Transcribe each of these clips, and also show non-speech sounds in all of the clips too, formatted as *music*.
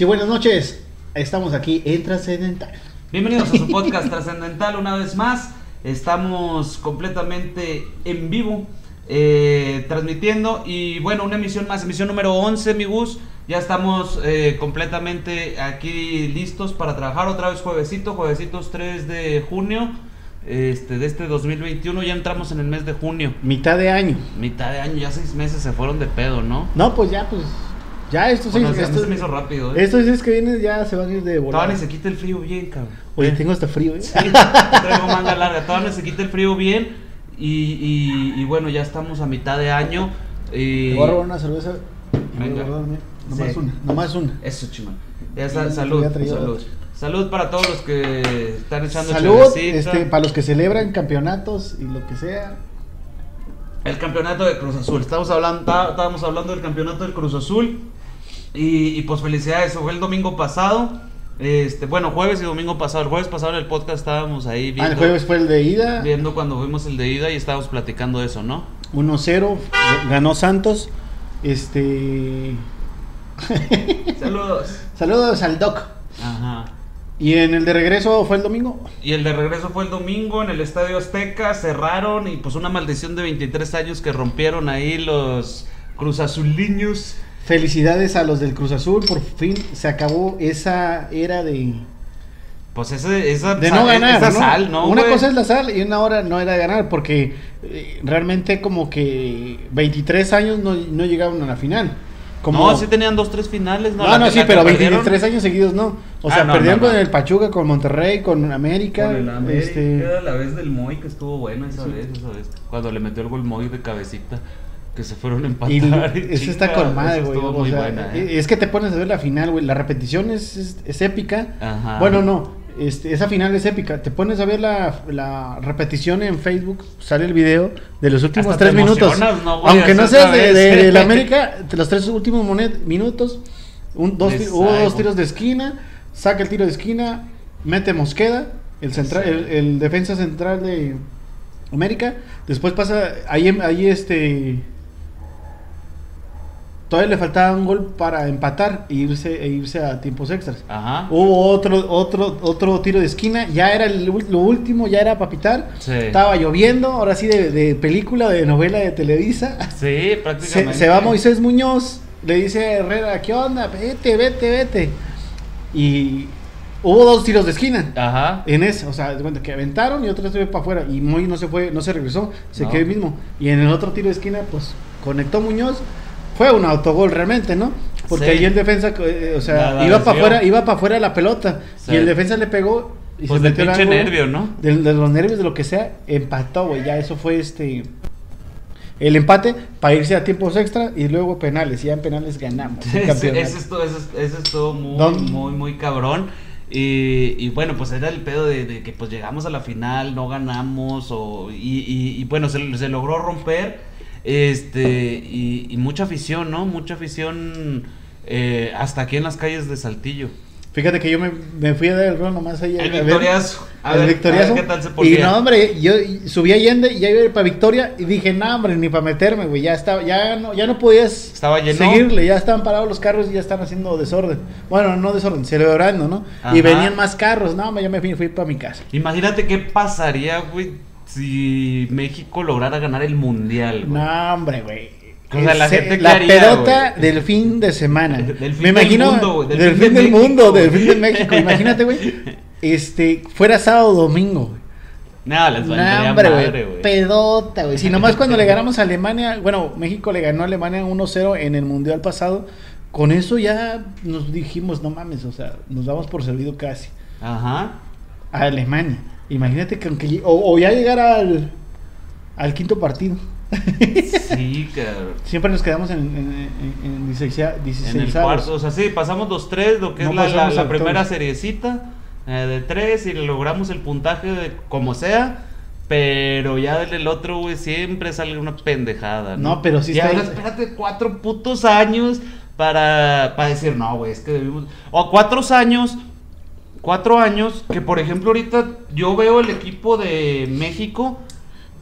Sí, buenas noches. Estamos aquí en Trascendental. Bienvenidos a su *laughs* podcast trascendental una vez más. Estamos completamente en vivo eh, transmitiendo y bueno, una emisión más, emisión número 11, mi bus. Ya estamos eh, completamente aquí listos para trabajar otra vez juevesito, juevesitos 3 de junio este, de este 2021. Ya entramos en el mes de junio. Mitad de año. Mitad de año, ya seis meses se fueron de pedo, ¿no? No, pues ya, pues. Ya Bueno, a mí Estos, se me hizo rápido, ¿eh? estos seis que vienen ya se van a ir de Todavía volada. ni se quita el frío bien, cabrón. Oye, tengo hasta frío, ¿eh? Sí, traigo manga larga, todavía se quita el frío bien y, y- y bueno, ya estamos a mitad de año. Te eh, voy a robar una cerveza. Venga. Nomás Sí. una, nomás una. Eso, chimón. Ya Sí, está, te salud, salud. otra. Salud para todos los que están echando Salud, este, para los que celebran campeonatos y lo que sea. El campeonato de Cruz Azul. Estamos hablando, tá- estábamos hablando del campeonato del Cruz Azul. Y, y, pues felicidades, fue el domingo pasado. Este, bueno, jueves y domingo pasado. El jueves pasado en el podcast estábamos ahí Ah, viendo, el jueves fue el de ida. viendo cuando vimos el de ida y estábamos platicando de eso, ¿no? 1-0. Ganó Santos. Este. Saludos. *laughs* Saludos al Doc. Ajá. ¿Y en el de regreso fue el domingo? Y el de regreso fue el domingo en el Estadio Azteca, cerraron y pues una maldición de 23 años que rompieron ahí los Cruz Azuliños. Felicidades a los del Cruz Azul. Por fin se acabó esa era de, Pues esa, de sal- no ganar. esa ¿no? sal, ¿no? Una güey? cosa es la sal y una hora no era ganar. Porque eh, realmente, como que 23 años no, no llegaron a la final. Como... No, sí tenían dos, tres finales, ¿no? No, La no, sí, pero perdieron 23 años seguidos no. O Ah, sea, no, perdieron no, no. con el Pachuca, con Monterrey, con América. Con el América, este, la vez del Moy que estuvo buena esa Sí. vez, esa vez. Cuando le metió el gol Moy de cabecita, que se fueron a Y empatar. *laughs* eso está con madre, güey. estuvo o muy sea, buena, ¿eh? Es que te pones a ver la final, güey. La repetición es, es, es épica. Ajá. Bueno, no. Este, esa final es épica. Te pones a ver la, la repetición en Facebook, sale el video de los últimos Hasta tres minutos. Aunque no seas de, de- de la *laughs* América, de los tres últimos monet- minutos, un, dos, hubo dos tiros de esquina, saca el tiro de esquina, mete Mosqueda, el, central, el, el defensa central de América. Después pasa, ahí, ahí este... Todavía le faltaba un gol para empatar e irse, e irse a tiempos extras. Ajá. Hubo otro, otro, otro tiro de esquina, ya era el lo último, ya era para pitar. Sí. Estaba lloviendo, ahora sí de, de película, de novela de Televisa. Sí, Se, prácticamente. se va Moisés Muñoz, le dice a Herrera, ¿qué onda? Vete, vete, vete. Y hubo dos tiros de esquina. Ajá. En ese, o sea, de cuenta que aventaron y otro se fue para afuera. Y Moy no se fue, no se regresó, se No. quedó ahí mismo. Y en el otro tiro de esquina, pues conectó Muñoz. Fue un autogol realmente, ¿no? Porque Sí. ahí el defensa, eh, o sea, Nada, iba para afuera, iba para afuera la pelota. Sí. Y el defensa le pegó y Pues se de metió el pinche ángulo. nervio, ¿no? De, de los nervios, de lo que sea, empató, güey. Ya eso fue este. El empate para irse a tiempos extra y luego penales. Y ya en penales ganamos. *laughs* campeonato. ese estuvo, ese, ese estuvo muy, ¿Dónde? muy, muy cabrón. Y, y bueno, pues era el pedo de, de que pues llegamos a la final, no ganamos, o, y, y- y bueno, se, se logró romper. Este, y, y mucha afición, ¿no? Mucha afición eh, hasta aquí en las calles de Saltillo. Fíjate que yo me, me fui a dar el rol nomás ahí. El a ver- victoriazo. A el ver, victoriazo. a ver qué tal se y ponía. no, hombre, yo subí a Allende y ya iba a ir para Victoria y dije, no, hombre, ni para meterme, güey. Ya estaba, ya no, ya no podías Estaba lleno. seguirle, ya estaban parados los carros y ya están haciendo desorden. Bueno, no desorden, celebrando, ¿no? Ajá. Y venían más carros, no, hombre, yo me fui, fui para mi casa. Imagínate qué pasaría, güey, si México lograra ganar el mundial, güey. No, hombre, güey. O sea, la gente, ¿qué la haría, pedota güey? del fin de semana. *laughs* Del fin Me del imagino mundo, güey, del, del fin fin de del México, mundo, del fin de México. Imagínate, güey. *laughs* Este, fuera sábado o domingo, güey. No, les valdría hombre, madre, güey. Pedota, güey. Si *laughs* nomás cuando le ganamos a Alemania, bueno, México le ganó a Alemania 1-0 en el Mundial pasado, con eso ya nos dijimos, no mames, o sea, nos damos por servido casi. Ajá. A Alemania. Imagínate que aunque o, o ya llegar al, al quinto partido. Sí, *laughs* cabrón. Siempre nos quedamos en, en, en, en 16, En el cuarto, o sea, sí, pasamos los tres, lo que No es la, primera seriecita eh, de tres y logramos el puntaje de como sea. Pero ya del otro, güey, siempre sale una pendejada. No, No, pero sí Y está ahora espérate cuatro putos años para, para decir, no, güey, es que debimos. O cuatro años, cuatro años, que por ejemplo, ahorita yo veo el equipo de México,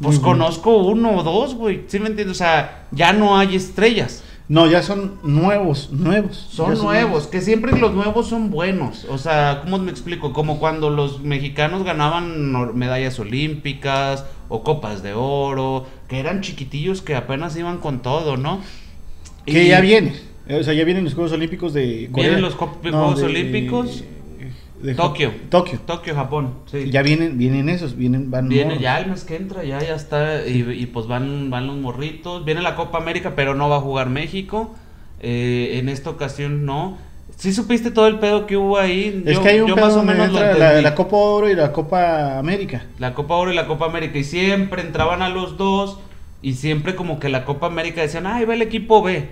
pues conozco uno o dos, güey. ¿Sí me entiendes? O sea, ya no hay estrellas. No, ya son nuevos, nuevos. Son nuevos, que siempre los nuevos son buenos. O sea, ¿cómo me explico? Como cuando los mexicanos ganaban medallas olímpicas o copas de oro, que eran chiquitillos que apenas iban con todo, ¿no? Que Y- ya viene. O sea, ya vienen los Juegos Olímpicos de Corea. ¿Vienen los Juegos Olímpicos? De Tokio. Tokio. Tokio, Japón. Sí. Ya vienen, vienen esos, vienen, van Viene morros. ya el mes que entra, ya, ya está. Y, y pues van, van los morritos. Viene la Copa América, pero no va a jugar México. Eh, en esta ocasión no. ¿Sí supiste todo el pedo que hubo ahí? Es Yo- que hay un yo pedo más o menos lo la Copa Oro y la Copa América. La Copa Oro y la Copa América. Y siempre entraban a los dos. Y siempre como que la Copa América decían, ay, va el equipo B.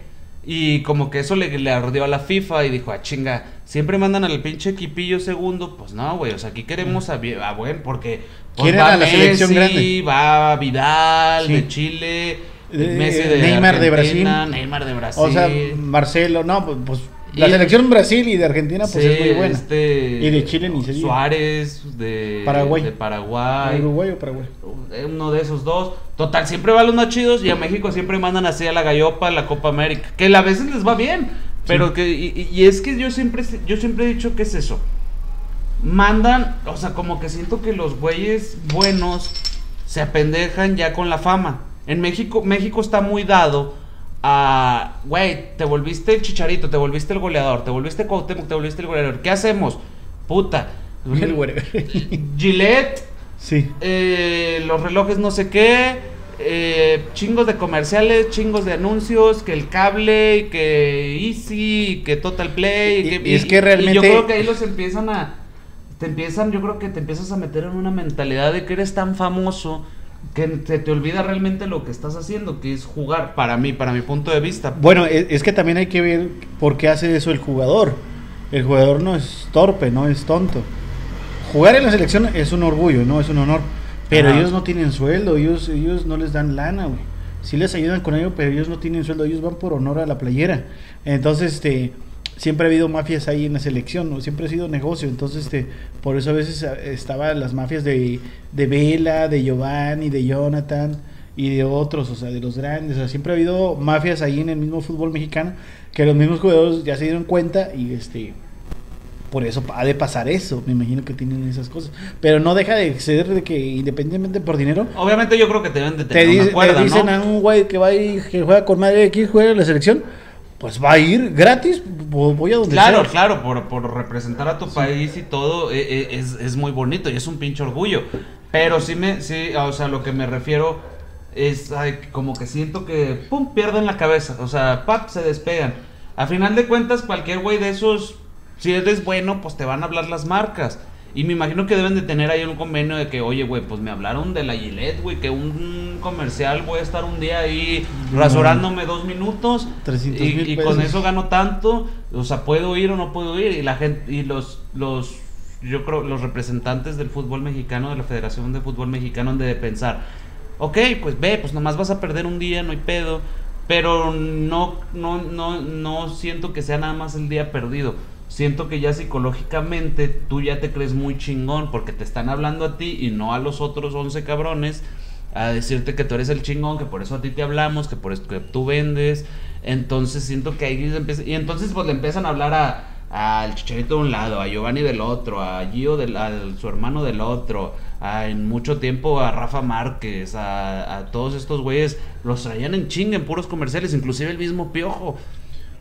Y como que eso le, le ardió a la FIFA y dijo, ah, chinga, siempre mandan al pinche equipillo segundo. Pues no, güey, o sea, aquí queremos a, a buen, porque pues, ¿Quieren va a la selección grande? va Vidal Sí. de Chile, Eh, Messi de Neymar de Brasil. Neymar de Brasil. O sea, Marcelo, no, pues, pues, la Y- selección Brasil y de Argentina pues Sí, es muy buena. este, Y de Chile ni se diga. Suárez de Paraguay. de Paraguay. Uruguay o Paraguay. uno de esos dos. Total, siempre van los más chidos y a México siempre mandan así a la gallopa, a la Copa América. Que a veces les va bien. Pero que, y, y es que yo siempre, yo siempre he dicho que es eso. Mandan, o sea, como que siento que los güeyes buenos se apendejan ya con la fama. En México, México está muy dado a, güey, te volviste el chicharito, te volviste el goleador, te volviste Cuauhtémoc, te volviste el goleador. ¿Qué hacemos? Puta. Gillette, Sí. eh, los relojes no sé qué, eh, chingos de comerciales, chingos de anuncios, que el cable, y que Easy, y que Total Play, Y- que, y es que realmente- yo creo que ahí los empiezan a... Te empiezan, yo creo que te empiezas a meter en una mentalidad de que eres tan famoso que se te olvida realmente lo que estás haciendo, que es jugar, para mí, para mi punto de vista. Bueno, es, es que también hay que ver por qué hace eso el jugador. El jugador no es torpe, no es tonto. Jugar en la selección es un orgullo, no es un honor. Pero Ajá. ellos no tienen sueldo, ellos, ellos no les dan lana, güey. Sí les ayudan con ello, pero ellos no tienen sueldo, ellos van por honor a la playera. Entonces, este, siempre ha habido mafias ahí en la selección, ¿no? siempre ha sido negocio. Entonces, este, por eso a veces eh, estaban las mafias de, de Vela, de Giovanni, de Jonathan y de otros, o sea, de los grandes. O sea, siempre ha habido mafias ahí en el mismo fútbol mexicano que los mismos jugadores ya se dieron cuenta y este por eso ha de pasar eso, me imagino que tienen esas cosas, pero no deja de ser de que independientemente por dinero Obviamente yo creo que te deben de te, tener dice- una cuerda, te dicen ¿no? a un güey que va ir, que juega con madre aquí, juega en la selección, pues va a ir gratis, vo- voy a donde Claro, sea. claro, por, por representar a tu país y todo, eh, eh, es, es muy bonito y es un pinche orgullo. Pero sí me, sí, o sea, lo que me refiero es como que siento que, pum, pierden la cabeza, o sea, pap, se despegan. A final de cuentas, cualquier güey de esos, si eres bueno, pues te van a hablar las marcas. Y me imagino que deben de tener ahí un convenio de que, oye, güey, pues me hablaron de la Gillette, güey, que un comercial voy a estar un día ahí rasurándome dos minutos. 300 y, y con eso gano tanto, o sea, puedo ir o no puedo ir. Y la gente, y los, los, yo creo, los representantes del fútbol mexicano, de la Federación de Fútbol Mexicano, han de pensar, ok, pues ve, pues nomás vas a perder un día, no hay pedo. Pero no, no, no, no siento que sea nada más el día perdido. Siento que ya psicológicamente tú ya te crees muy chingón porque te están hablando a ti y no a los otros 11 cabrones a decirte que tú eres el chingón, que por eso a ti te hablamos, que por eso que tú vendes. Entonces siento que ahí empieza- y entonces pues le empiezan a hablar a al Chicharito de un lado, a Giovanni del otro, a Gio del a su hermano del otro, a, en mucho tiempo a Rafa Márquez, a, a todos estos güeyes los traían en chinga en puros comerciales, inclusive el mismo Piojo.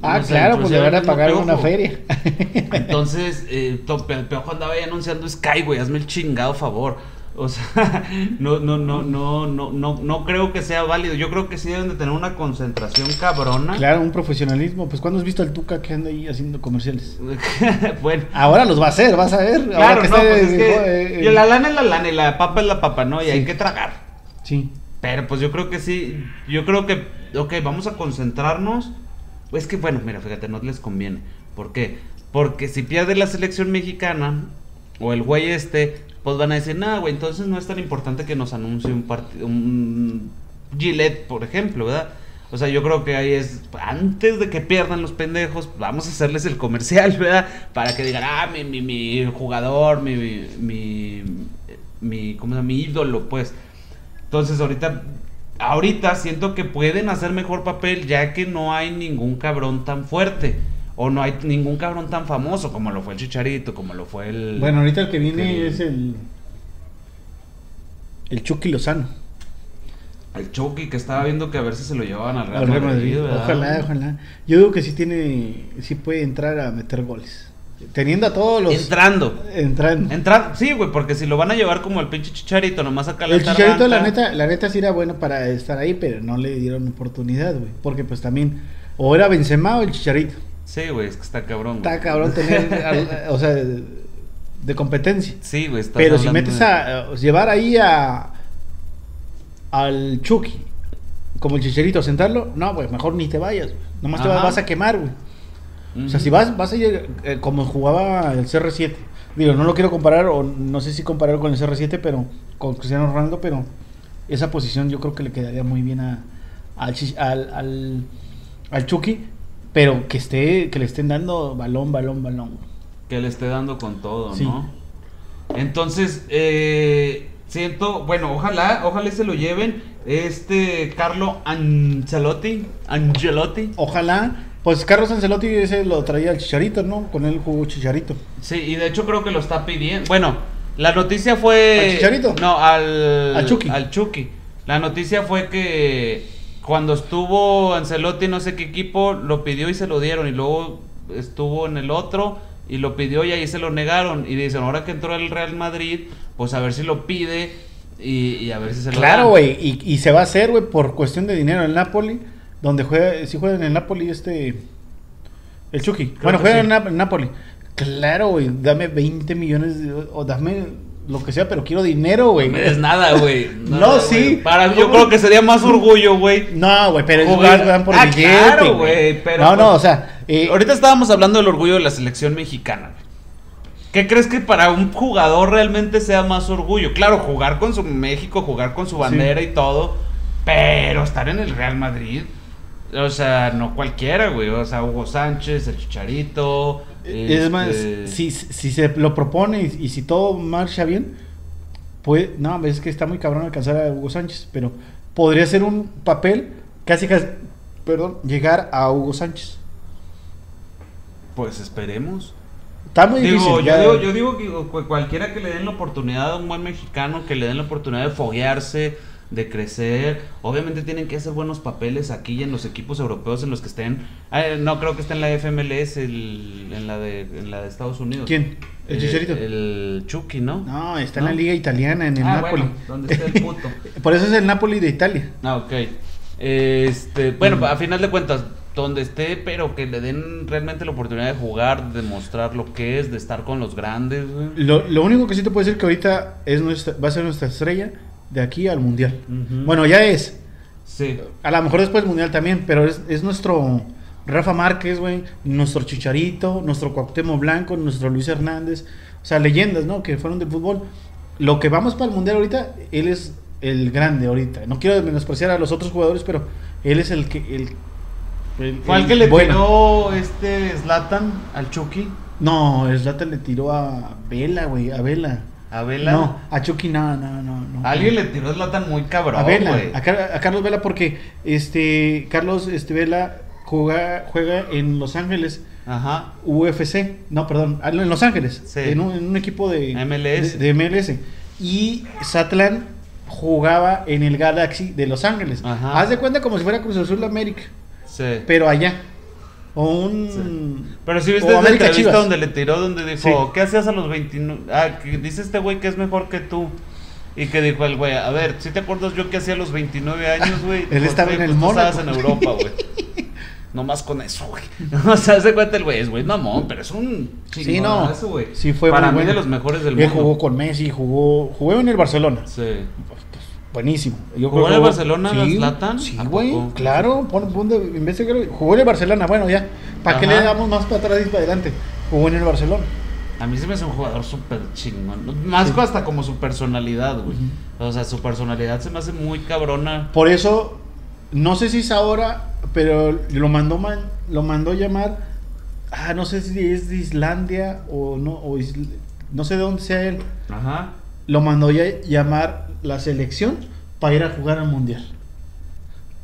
Ah, claro, pues le van a pagar una feria. *laughs* Entonces, eh, el andaba ahí anunciando Sky, güey, hazme el chingado favor. O sea, *laughs* no, no, no, no, no, no, no creo que sea válido. Yo creo que sí deben de tener una concentración cabrona. claro, un profesionalismo. Pues cuando has visto al Tuca que anda ahí haciendo comerciales? *laughs* bueno. Ahora los va a hacer, vas a ver. Ahora Claro, que no, pues es de- que eh, y la lana es la lana y la papa es la papa, ¿no? Y Sí. hay que tragar. Sí. Pero pues yo creo que sí, yo creo que, ok, vamos a concentrarnos. Es que bueno, mira, fíjate, no les conviene. ¿Por qué? Porque si pierde la selección mexicana o el güey este, pues van a decir, nah, güey, entonces no es tan importante que nos anuncie un partido, un Gillette, por ejemplo, ¿verdad? O sea, yo creo que ahí es, antes de que pierdan los pendejos, vamos a hacerles el comercial, *laughs* ¿verdad? Para que digan, ah, mi, mi, mi jugador, mi, mi, mi, ¿cómo se llama? Mi ídolo, pues. Entonces ahorita ahorita siento que pueden hacer mejor papel ya que no hay ningún cabrón tan fuerte. O no hay ningún cabrón tan famoso como lo fue el Chicharito, como lo fue el... Bueno, ahorita el que viene el- es el. El Chucky Lozano. El Chucky que estaba viendo que a ver si se lo llevaban al Real, al Real Madrid, Madrid. Ojalá, ojalá. Yo digo que sí tiene. Sí puede entrar a meter goles. Teniendo a todos los. Entrando. Entrando. Entrar, sí, güey, porque si lo van a llevar como el pinche Chicharito, nomás acá El Chicharito, la neta, la neta sí era bueno para estar ahí, pero no le dieron oportunidad, güey. Porque pues también. O era Benzema o el Chicharito. Sí, güey, es que está cabrón. güey. Está cabrón tener. *laughs* o sea, de, de competencia. Sí, güey, estás Pero si metes de- a. llevar ahí a. Al Chucky. Como el Chicharito, sentarlo. No, güey, mejor ni te vayas. güey. Nomás te vas a quemar, güey. O sea, si vas, vas a ir eh, como jugaba el CR7. Digo, no lo quiero comparar, o no sé si comparar con el CR7, pero con Cristiano Ronaldo, pero esa posición yo creo que le quedaría muy bien a, al, Chi- al, al, al Chucky, pero que esté, que le estén dando balón, balón, balón. Que le esté dando con todo, Sí. ¿no? Entonces, eh, siento, bueno, ojalá, ojalá se lo lleven. Este Carlo Ancelotti, Angelotti. Ojalá, pues Carlos Ancelotti ese lo traía el Chicharito, ¿no? Con él jugó Chicharito. Sí, y de hecho creo que lo está pidiendo. Bueno, la noticia fue. ¿Al Chicharito? No, al. Al Chucky. Al Chucky. La noticia fue que cuando estuvo Ancelotti, no sé qué equipo, lo pidió y se lo dieron. Y luego estuvo en el otro y lo pidió y ahí se lo negaron. Y dicen, ahora que entró el Real Madrid, pues a ver si lo pide y, y a ver si se lo Claro, güey, y, y se va a hacer, güey, por cuestión de dinero. El Napoli, donde juega, si juega en el Napoli este... El Chucky. bueno, juega sí. en Nap- Napoli. Claro, güey, dame 20 millones de- o dame lo que sea, pero quiero dinero, güey. No me des nada, güey. *laughs* No, sí. Para, yo ¿Cómo? creo que sería más orgullo, güey. No, güey, pero esos Jugar- van por Ah, billete, claro, güey, pero No, no, pues- o sea... eh, Ahorita estábamos hablando del orgullo de la selección mexicana. güey. ¿Qué crees que para un jugador realmente sea más orgullo? Claro, jugar con su México, jugar con su bandera y todo, pero estar en el Real Madrid, o sea, no cualquiera, güey. O sea, Hugo Sánchez, el Chicharito. Es más, este, si, si se lo propone y, y si todo marcha bien, pues, no, es que está muy cabrón alcanzar a Hugo Sánchez, pero podría ser un papel casi, casi, perdón, llegar a Hugo Sánchez. Pues esperemos. Está muy Digo, difícil. yo, ya- digo, yo digo que cu- cualquiera que le den la oportunidad a un buen mexicano, que le den la oportunidad de foguearse, de crecer, obviamente tienen que hacer buenos papeles aquí y en los equipos europeos en los que estén. eh, no creo que esté en la FMLS, el- en, la de, en la de Estados Unidos. ¿Quién? ¿El Eh, Chicharito? El Chucky, ¿no? No, está ¿No? en la liga italiana, en el Ah, Napoli. bueno, ¿dónde está el puto? *laughs* Por eso es el Napoli de Italia. Ah, ok. Este, bueno, Mm. a final de cuentas, donde esté, pero que le den realmente la oportunidad de jugar, de mostrar lo que es, de estar con los grandes. Lo, lo único que sí te puedo decir que ahorita es nuestra, va a ser nuestra estrella de aquí al Mundial. Bueno, ya es. Sí. A lo mejor después del Mundial también, pero es, es nuestro Rafa Márquez, güey, nuestro Chicharito, nuestro Cuauhtémoc Blanco, nuestro Luis Hernández, o sea, leyendas, ¿no? Que fueron del fútbol. Lo que vamos para el Mundial ahorita, él es el grande ahorita. No quiero menospreciar a los otros jugadores, pero él es el que... El, el- ¿Fue el el que le bueno. tiró este Zlatan al Chucky? No, el Zlatan le tiró a Vela, güey, a Vela. ¿A Vela? No, a Chucky no, no, no. no. Alguien le tiró Zlatan muy cabrón, a Vela, a, Car- a Carlos Vela porque este Carlos este Vela juega, juega en Los Ángeles Ajá. UFC, no, perdón, ah, en Los Ángeles, Sí. en, un, en un equipo de MLS. de, de MLS. Y Satlan jugaba en el Galaxy de Los Ángeles. Ajá. Haz de cuenta como si fuera Cruz Azul América, Sí. pero allá. O un Pero si viste América entrevista Chivas. donde le tiró, donde dijo, Sí. ¿qué hacías a los 29? Ah, que dice este güey que es mejor que tú. Y que dijo el güey, a ver, si te acuerdas yo que hacía a los 29 años, güey? *laughs* Él Pues, estaba en el pues, Mónaco. estabas en Europa, güey. *laughs* No más con eso, güey. *laughs* O sea, se cuenta el güey, es güey, mamón, pero es un Sí, no. güey. Sí, fue Para muy mí bueno. de los mejores del Él mundo. jugó con Messi, jugó jugó en el Barcelona. Sí. Buenísimo. Yo ¿Jugó en el Barcelona, sí, Zlatan? Sí, ¿A güey. Claro, pon, pon de, investiga, Jugó en el Barcelona. Bueno, ya. ¿Para qué le damos más para atrás y para adelante? Jugó en el Barcelona. A mí se me hace un jugador súper chingón. Más Sí. hasta como su personalidad, güey. O sea, su personalidad se me hace muy cabrona. Por eso, no sé si es ahora, pero lo mandó, man- lo mandó llamar. Ah, no sé si es de Islandia o no. O isl- no sé de dónde sea él. Ajá. Lo mandó ya llamar la selección para ir a jugar al mundial.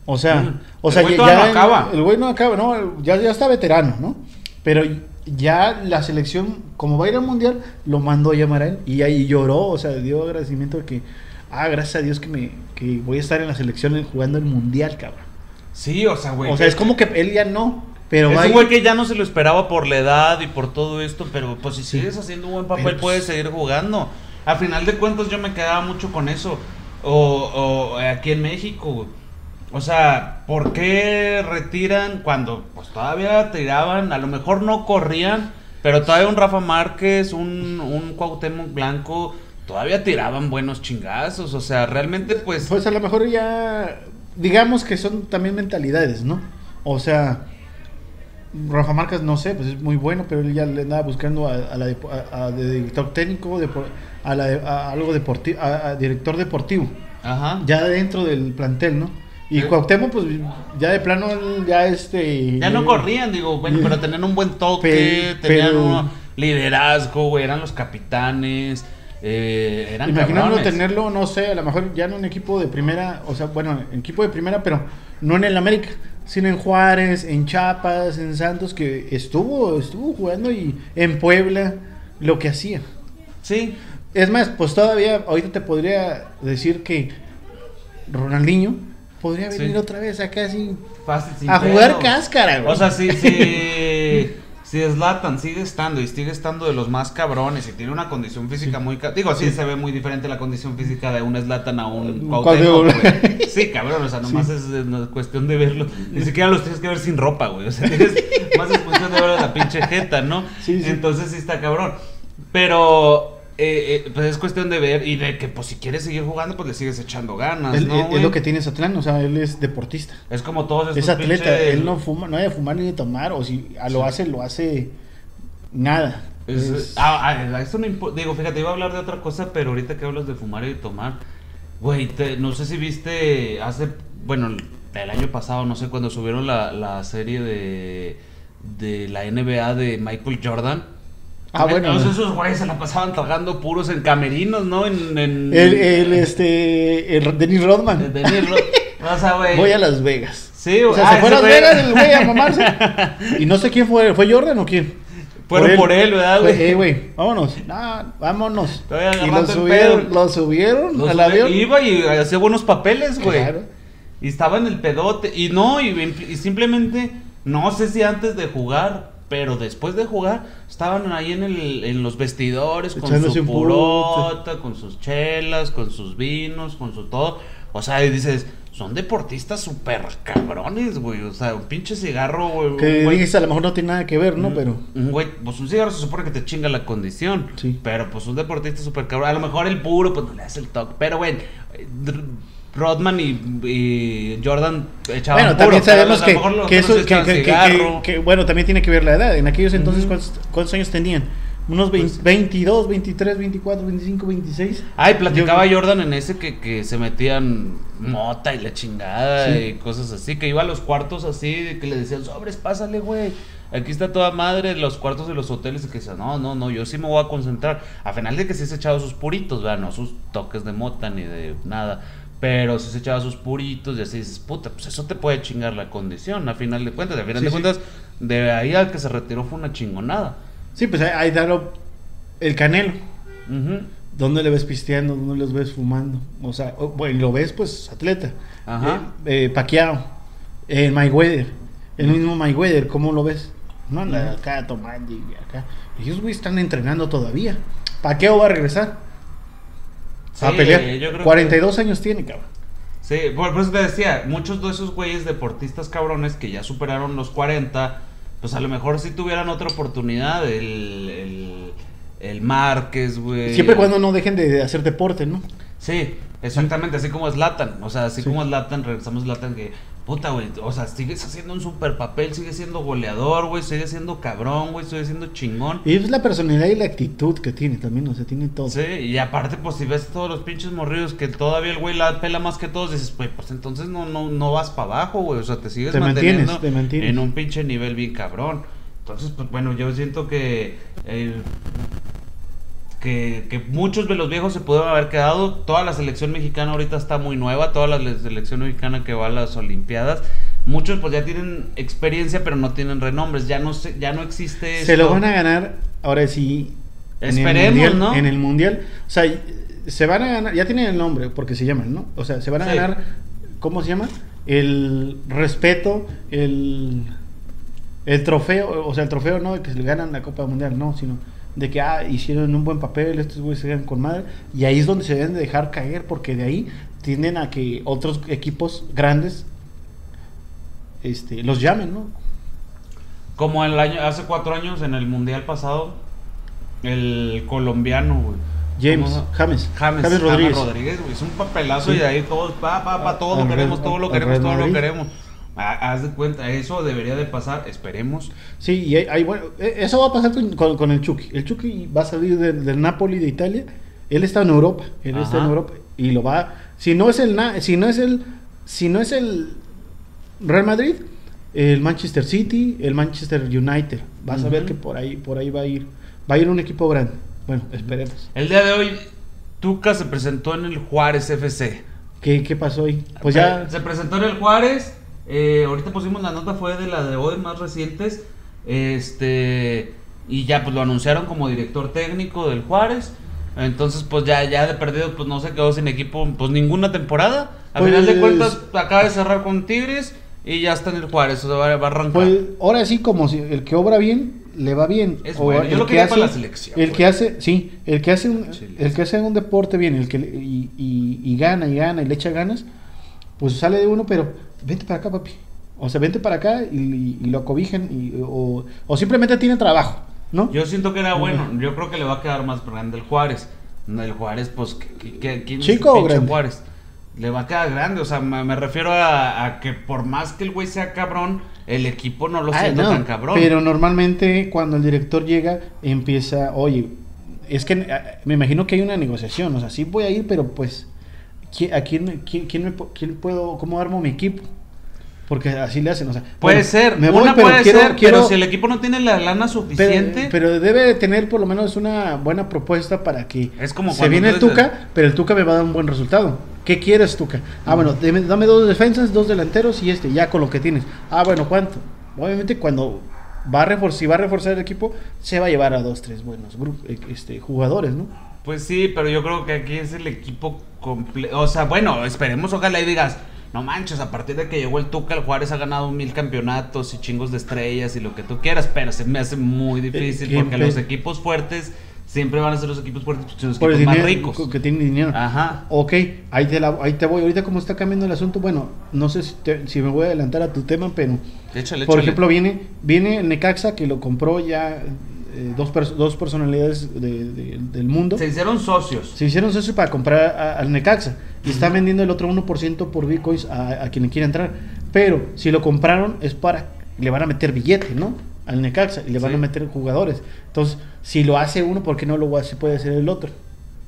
O sea, Mm. o El sea, güey ya, no ya- acaba. el güey no acaba, no, ya, ya está veterano, ¿no? Pero ya la selección, como va a ir al mundial, lo mandó a llamar a él y ahí lloró, o sea, dio agradecimiento de que, ah, gracias a Dios que me que voy a estar en la selección jugando el mundial, cabrón. Sí, o sea, güey. o sea, es como que él ya no, pero es un güey que ya no se lo esperaba por la edad y por todo esto, pero pues si sigues haciendo un buen papel pues, puedes seguir jugando. A final de cuentas yo me quedaba mucho con eso. O, o aquí en México. O sea, ¿por qué retiran cuando pues todavía tiraban? A lo mejor no corrían, pero todavía un Rafa Márquez, un, un Cuauhtémoc Blanco, todavía tiraban buenos chingazos. O sea, realmente pues... Pues a lo mejor ya, digamos que son también mentalidades, ¿no? O sea, Rafa Márquez, no sé, pues es muy bueno, pero él ya le andaba buscando a, a la a- a de director técnico, depo- a, la, a algo deportivo, a, a director deportivo, Ajá. ya dentro del plantel, ¿no? Y Sí. Cuauhtémoc, pues ya de plano, ya este... Ya no corrían, digo, bueno, pero tenían un buen toque, Pe- tenían pero- un liderazgo, güey, eran los capitanes, eh, eran Imaginando cabrones. tenerlo, no sé, a lo mejor ya en un equipo de primera, o sea, bueno, en equipo de primera, pero no en el América, sino en Juárez, en Chiapas, en Santos, que estuvo, estuvo jugando y en Puebla, lo que hacía. Sí, Es más, pues todavía, ahorita te podría decir que Ronaldinho podría Sí. venir otra vez acá así fácil, sin a jugar cáscara, güey. O sea, sí, sí. *laughs* Si Slatan sigue estando y sigue estando de los más cabrones y tiene una condición física muy... ca- Digo, sí, Sí. se ve muy diferente la condición física de un Slatan a un Cuauhtémoc, güey. *laughs* Sí, cabrón, o sea, nomás es, no es cuestión de verlo. Ni siquiera los tienes que ver sin ropa, güey. O sea, tienes, *laughs* más es cuestión de ver la pinche jeta, ¿no? Sí, sí. Entonces sí está cabrón. Pero... eh, eh, pues es cuestión de ver y de que pues si quieres seguir jugando pues le sigues echando ganas, Él- ¿no, él- es lo que tiene Satlán, o sea, él es deportista. Es como todos estos Es atleta, pinches- él no fuma, no hay de fumar ni de tomar, o si a lo Sí. hace, lo hace nada. Es- Es- ah, ah, eso no impo- Digo, fíjate, iba a hablar de otra cosa, pero ahorita que hablas de fumar y de tomar, güey, te- no sé si viste hace, bueno, el año pasado, no sé, cuando subieron la, la serie de, de la NBA de Michael Jordan. Ah, bueno. Todos esos güeyes se la pasaban tragando puros en camerinos, ¿no? En, en el, el, este, el Dennis Rodman. de Dennis Ro- *laughs* o sea, güey. Voy a Las Vegas. Sí, O sea, ah, se fue a Las güey- Vegas el güey a mamarse. *laughs* Y no sé quién fue, ¿fue Jordan o quién? Fueron por él, ¿verdad, güey? Eh, güey, vámonos. Nah, vámonos. Y lo subieron, lo subieron al avión. Iba y hacía buenos papeles, güey. Claro. Y estaba en el pedote. Y no, y, y simplemente, no sé si antes de jugar, pero después de jugar, estaban ahí en, el, en los vestidores con su purota, con sus chelas, con sus vinos, con su todo. O sea, y dices, son deportistas súper cabrones, güey. O sea, un pinche cigarro, güey. Que güey- dices, a lo mejor no tiene nada que ver, ¿no? un- Pero. Un güey, pues un cigarro se supone que te chinga la condición. Sí. Pero pues un deportista súper cabrón. A lo mejor el puro, pues no le hace el toque. Pero Dr- Rodman y, y Jordan echaban Bueno, puro, también pero sabemos que, que eso, que, bueno, también tiene que ver la edad. En aquellos entonces. ¿cuántos, cuántos años tenían? Unos 20 Pues- 22, 23, 24, 25, 26. Ay, platicaba Yo- Jordan en ese que, que se metían mota y la chingada Sí. y cosas así, que iba a los cuartos así, que le decían, sobres, pásale, güey. Aquí está toda madre, los cuartos de los hoteles, y que decía, no, no, no, yo sí me voy a concentrar. A final de que sí se echaba sus puritos, ¿verdad? No sus toques de mota ni de nada. Pero sí se echaba sus puritos y así dices, puta, pues eso te puede chingar la condición, a final de cuentas. A final Sí, de sí. cuentas, de ahí al que se retiró fue una chingonada. Sí, pues ahí, ahí el canelo. Ujú. ¿Dónde le ves pisteando? ¿Dónde los ves fumando? O sea, bueno, lo ves pues atleta. Ajá. Eh, eh, Pacquiao, el Mayweather, el mismo Mayweather, ¿cómo lo ves? No anda Ujú. acá tomando y acá. Ellos güey están entrenando todavía. Pacquiao va a regresar a Sí, pelear. yo creo que- 42 años tiene, cabrón. Sí, por, por eso te decía, muchos de esos güeyes deportistas cabrones que ya superaron los 40, pues a lo mejor si tuvieran otra oportunidad, el, el, el Márquez, güey. Siempre cuando no dejen de hacer deporte, ¿no? Sí, exactamente, así como Zlatan, o sea, así Sí. como Zlatan, regresamos a Zlatan que, puta, güey, o sea, sigues haciendo un super papel, sigues siendo goleador, güey, sigues siendo cabrón, güey, sigues siendo chingón. Y es la personalidad y la actitud que tiene también, o sea, tiene todo. Sí, y aparte, pues si ves todos los pinches morridos que todavía el güey la pela más que todos, dices, güey, pues entonces no, no, no vas para abajo, güey. O sea, te sigues Te manteniendo mantienes, te mantienes. en un pinche nivel bien cabrón. Entonces, pues bueno, yo siento que que, que muchos de los viejos se pudieron haber quedado. Toda la selección mexicana ahorita está muy nueva, toda la le- selección mexicana que va a las Olimpiadas. Muchos pues ya tienen experiencia, pero no tienen renombres. Ya no se, ya no existe. Se lo van a ganar, ahora sí. en el Esperemos, mundial- ¿no? En el mundial. O sea, se van a ganar, ya tienen el nombre, porque se llaman, ¿no? O sea, se van a Sí. ganar, ¿cómo se llama? El respeto, el, el trofeo, o sea, el trofeo no de que se le ganan la Copa Mundial, no, sino de que, ah, hicieron un buen papel, estos güeyes se quedan con madre, y ahí es donde se deben de dejar caer, porque de ahí tienden a que otros equipos grandes este, los llamen, ¿no? Como el año, hace cuatro años en el mundial pasado, el colombiano, güey. James, ¿Cómo se- James, James, James Rodríguez. Rodríguez, güey. Es un papelazo Sí. y ahí todos, pa, pa, pa, todo lo queremos, Real- todo lo queremos, todo lo queremos. Ha- Haz de cuenta, eso debería de pasar, esperemos. Sí, y hay, hay- bueno, e- eso va a pasar con, con- con el Chucky. El Chucky va a salir del, del Napoli de Italia. Él está en Europa, él está en Ajá. Europa y lo va. Si no es el, si no es el, si no es el Real Madrid, el Manchester City, el Manchester United. Vas a ver que por ahí, por ahí va a ir, va a ir un equipo grande. Bueno, esperemos. El día de hoy, Tuca se presentó en el Juárez FC. ¿Qué, qué pasó ahí? Pues ya. Se presentó en el Juárez. Eh, ahorita pusimos la nota, fue de la de hoy más recientes. Este. Y ya pues lo anunciaron como director técnico del Juárez. Entonces, pues ya, ya de perdido, pues no se quedó sin equipo, pues ninguna temporada. A Pues- final de cuentas, acaba de cerrar con Tigres y ya está en el Juárez, o sea, va, va a arrancar. Pues ahora sí, como si el que obra bien, le va bien. Es O bueno, yo el lo que hace- para la selección, El que hace, sí, el que hace un, el que hace un deporte bien, el que y, y- y gana y gana y le echa ganas, pues sale de uno, pero vente para acá, papi. O sea, vente para acá y, y- y lo acobijan y, o, o simplemente tiene trabajo, ¿no? Yo siento que era bueno, yo creo que le va a quedar más grande el Juárez. El Juárez, pues, ¿qué- qué- quién es ¿Chico el grande? Juárez? Le va a quedar grande, o sea, me, me refiero a, a que por más que el güey sea cabrón, el equipo no lo Ah, siento no, tan cabrón. Pero normalmente cuando el director llega, empieza, oye, es que ah, me imagino que hay una negociación, o sea, sí voy a ir, pero pues, ¿qui- ¿a quién, quién, quién me, quién puedo, cómo armo mi equipo? Porque así le hacen, o sea. puede bueno, ser, me voy, una pero puede quiero- ser, quiero- pero si el equipo no tiene la lana pero, suficiente, pero debe de tener por lo menos una buena propuesta para que Es como se viene el Tuca, pero el Tuca me va a dar un buen resultado. ¿Qué quieres, Tuca? Ah, bueno, dame dos defensas, dos delanteros y este, ya con lo que tienes. Ah, bueno, ¿cuánto? Obviamente cuando va a reforzar, si va a reforzar el equipo, se va a llevar a dos, tres buenos grupos, este, jugadores, ¿no? Pues sí, pero yo creo que aquí es el equipo completo. O sea, bueno, esperemos, ojalá y digas, no manches, a partir de que llegó el Tuca, el Juárez ha ganado mil campeonatos y chingos de estrellas y lo que tú quieras, pero se me hace muy difícil Eh, porque eh, los equipos fuertes siempre van a ser los equipos fuertes, porque son los Por equipos más dinero ricos. que tienen dinero. Ajá. Ok, ahí te, la- ahí te voy. Ahorita como está cambiando el asunto, bueno, no sé si, te- si me voy a adelantar a tu tema, pero Échale, por échale. ejemplo viene viene Necaxa que lo compró ya eh, dos, pers- dos personalidades de- de- del mundo. se hicieron socios. Se hicieron eso para comprar a- al Necaxa y están vendiendo el otro 1% por bitcoins a, a quien le quiera entrar. Pero si lo compraron es para, le van a meter billete, ¿no? Al Necaxa y le van Sí. a meter jugadores. Entonces, si lo hace uno, ¿por qué no lo hace, puede hacer el otro?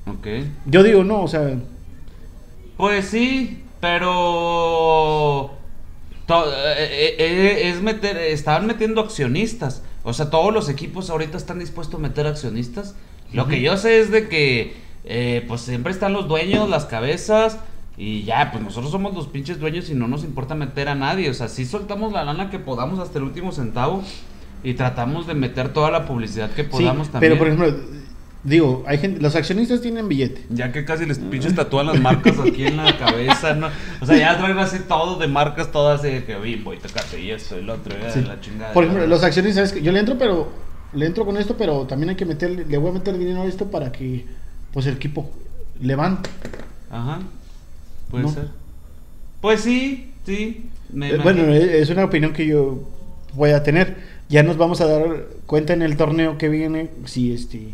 Ok. Yo digo, no, o sea, Pues sí, pero eh, eh, es meter, estaban metiendo accionistas. O sea, todos los equipos ahorita están dispuestos a meter accionistas. Lo que yo sé es de que, eh, pues siempre están los dueños, las cabezas. Y ya, pues nosotros somos los pinches dueños y no nos importa meter a nadie. O sea, sí soltamos la lana que podamos hasta el último centavo. Y tratamos de meter toda la publicidad que sí, podamos también. pero por ejemplo, digo, hay gente, los accionistas tienen billete. Ya que casi les pinches tatúan las marcas aquí en la cabeza, ¿no? O sea, ya traen así todo de marcas todas de que bimbo y tecate y esto y lo otro, y Sí. la chingada. Por ejemplo, los accionistas, es que yo le entro, pero le entro con esto, pero también hay que meterle, le voy a meter dinero a esto para que pues el equipo levante. Ajá. Puede ¿No? ser. Pues sí, sí. me Eh, Bueno, eh, es una opinión que yo voy a tener. Ya nos vamos a dar cuenta en el torneo que viene si este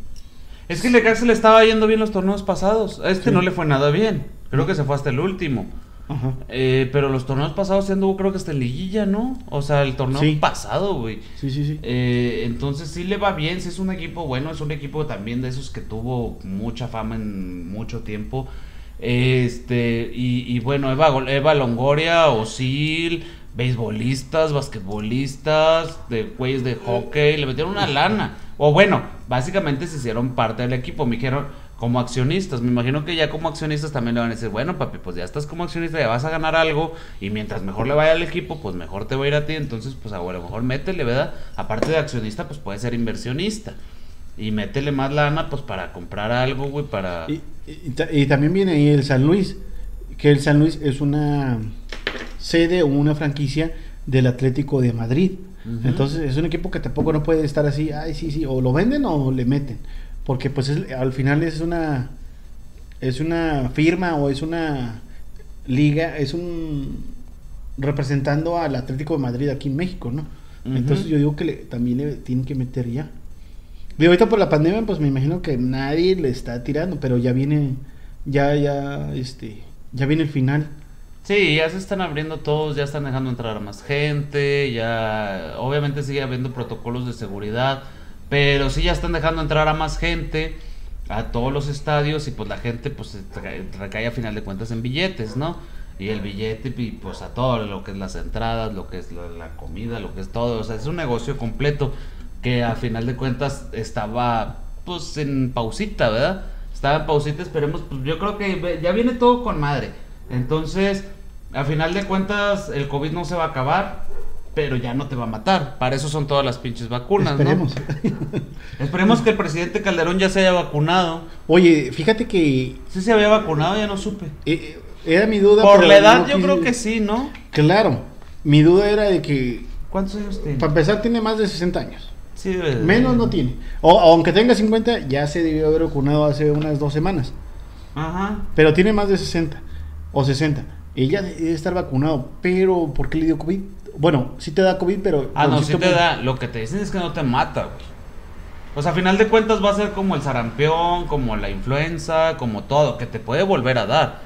Es que el Necaxa le estaba yendo bien los torneos pasados. A este Sí. no le fue nada bien. Creo que se fue hasta el último. ajá. Eh, pero los torneos pasados se anduvo, creo que hasta en liguilla, ¿no? O sea, el torneo Sí. pasado, güey. Sí, sí, sí. Eh, entonces sí le va bien, sí es un equipo bueno, es un equipo también de esos que tuvo mucha fama en mucho tiempo. Este, y, y bueno, Eva, Eva Longoria, Osil, beisbolistas, basquetbolistas, de güeyes de hockey, le metieron una lana. O bueno, básicamente se hicieron parte del equipo. Me dijeron, como accionistas, me imagino que ya como accionistas también le van a decir, bueno, papi, pues ya estás como accionista, ya vas a ganar algo y mientras mejor le vaya al equipo, pues mejor te va a ir a ti. Entonces, pues a lo mejor métele, ¿verdad? Aparte de accionista, pues puede ser inversionista. Y métele más lana, pues para comprar algo, güey, para... Y, y y también viene ahí el San Luis, que el San Luis es una sede o una franquicia del Atlético de Madrid. Entonces es un equipo que tampoco no puede estar así, ay, sí, sí, o lo venden o le meten. Porque pues es- al final es una es una firma o es una liga, es un representando al Atlético de Madrid aquí en México, ¿no? Entonces yo digo que le- también le tienen que meter ya. Y ahorita por la pandemia, pues me imagino que nadie le está tirando, pero ya viene, ya, ya, este, ya viene el final. Sí, ya se están abriendo todos, ya están dejando entrar a más gente, ya obviamente sigue habiendo protocolos de seguridad, pero sí ya están dejando entrar a más gente a todos los estadios y pues la gente pues recae- a final de cuentas en billetes, ¿no? Y el billete y pues a todo lo que es las entradas, lo que es la, comida, lo que es todo, o sea, es un negocio completo que a final de cuentas estaba pues en pausita, ¿verdad? Estaba en pausita, esperemos, pues yo creo que ya viene todo con madre. Entonces, a final de cuentas, el COVID no se va a acabar, pero ya no te va a matar. Para eso son todas las pinches vacunas, Esperemos. ¿no? *laughs* Esperemos que el presidente Calderón ya se haya vacunado. Oye, fíjate que Si se había vacunado, ya no supe. eh, era mi duda. Por la edad, no yo quise- creo que sí, ¿no? Claro, mi duda era de que, ¿Cuántos años tiene? para empezar, tiene más de 60 años. Sí, debe de- Menos no tiene. O aunque tenga 50, ya se debió haber vacunado hace unas dos semanas. Ajá. Pero tiene más de 60 o 60. Ella debe estar vacunado, pero ¿por qué le dio COVID? Bueno, sí te da COVID, pero... Ah, no, sí te da. Lo que te dicen es que no te mata, güey. O sea, a final de cuentas va a ser como el sarampión, como la influenza, como todo, que te puede volver a dar.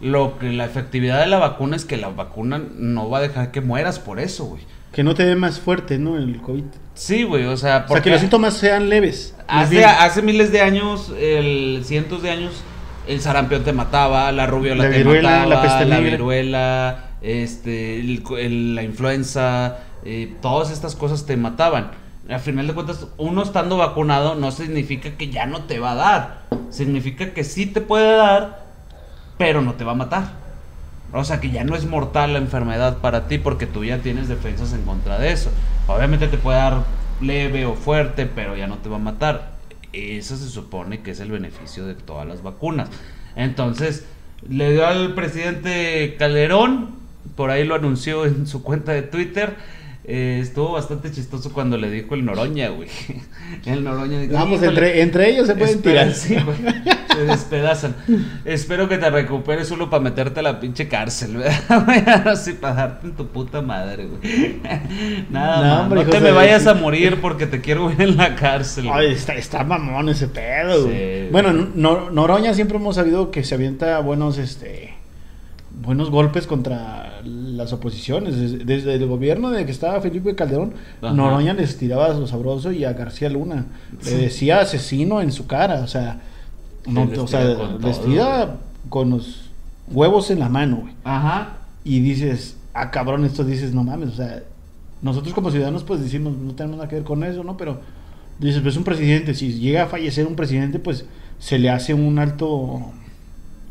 Lo que la efectividad de la vacuna es que la vacuna no va a dejar que mueras por eso, güey. Que no te dé más fuerte, ¿no? El COVID. Sí, güey, o sea, O sea, porque que los síntomas sean leves. hace, hace miles de años, el, cientos de años, el sarampión te mataba, la rubiola La te viruela, mataba, la peste negra. viruela, este, el- la influenza, eh, todas estas cosas te mataban. Al final de cuentas, uno estando vacunado no significa que ya no te va a dar. Significa que sí te puede dar, pero no te va a matar. O sea que ya no es mortal la enfermedad para ti porque tú ya tienes defensas en contra de eso. Obviamente te puede dar leve o fuerte, pero ya no te va a matar. Eso se supone que es el beneficio de todas las vacunas. Entonces, le dio al presidente Calderón, por ahí lo anunció en su cuenta de Twitter. Eh, estuvo bastante chistoso cuando le dijo el Noroña, güey. *laughs* El Noroña dijo, Vamos, "Híjole, entre, entre ellos se pueden Espera, tirar. sí, güey. Se despedazan. Espero que te recuperes solo para meterte a la pinche cárcel, *laughs* ¿verdad? güey? Ahora sí, para darte en tu puta madre, güey. *laughs* Nada No, hombre, no te me vayas a morir porque te quiero ver en la cárcel. güey. Ay, está, está mamón ese pedo, güey. Bueno, Nor- Noroña siempre hemos sabido que se avienta buenos, este, buenos golpes contra las oposiciones. Desde, el gobierno de que estaba Felipe Calderón, Ajá. Noroña les tiraba a lo sabroso y a García Luna. Sí. Le decía asesino en su cara, o sea, no, o sea, con les todo, tira con los huevos en la mano, güey. Ajá. Y dices, ah, cabrón, esto dices, no mames, o sea, nosotros como ciudadanos pues decimos, no tenemos nada que ver con eso, ¿no? Pero dices, pues un presidente, si llega a fallecer un presidente, pues se le hace un alto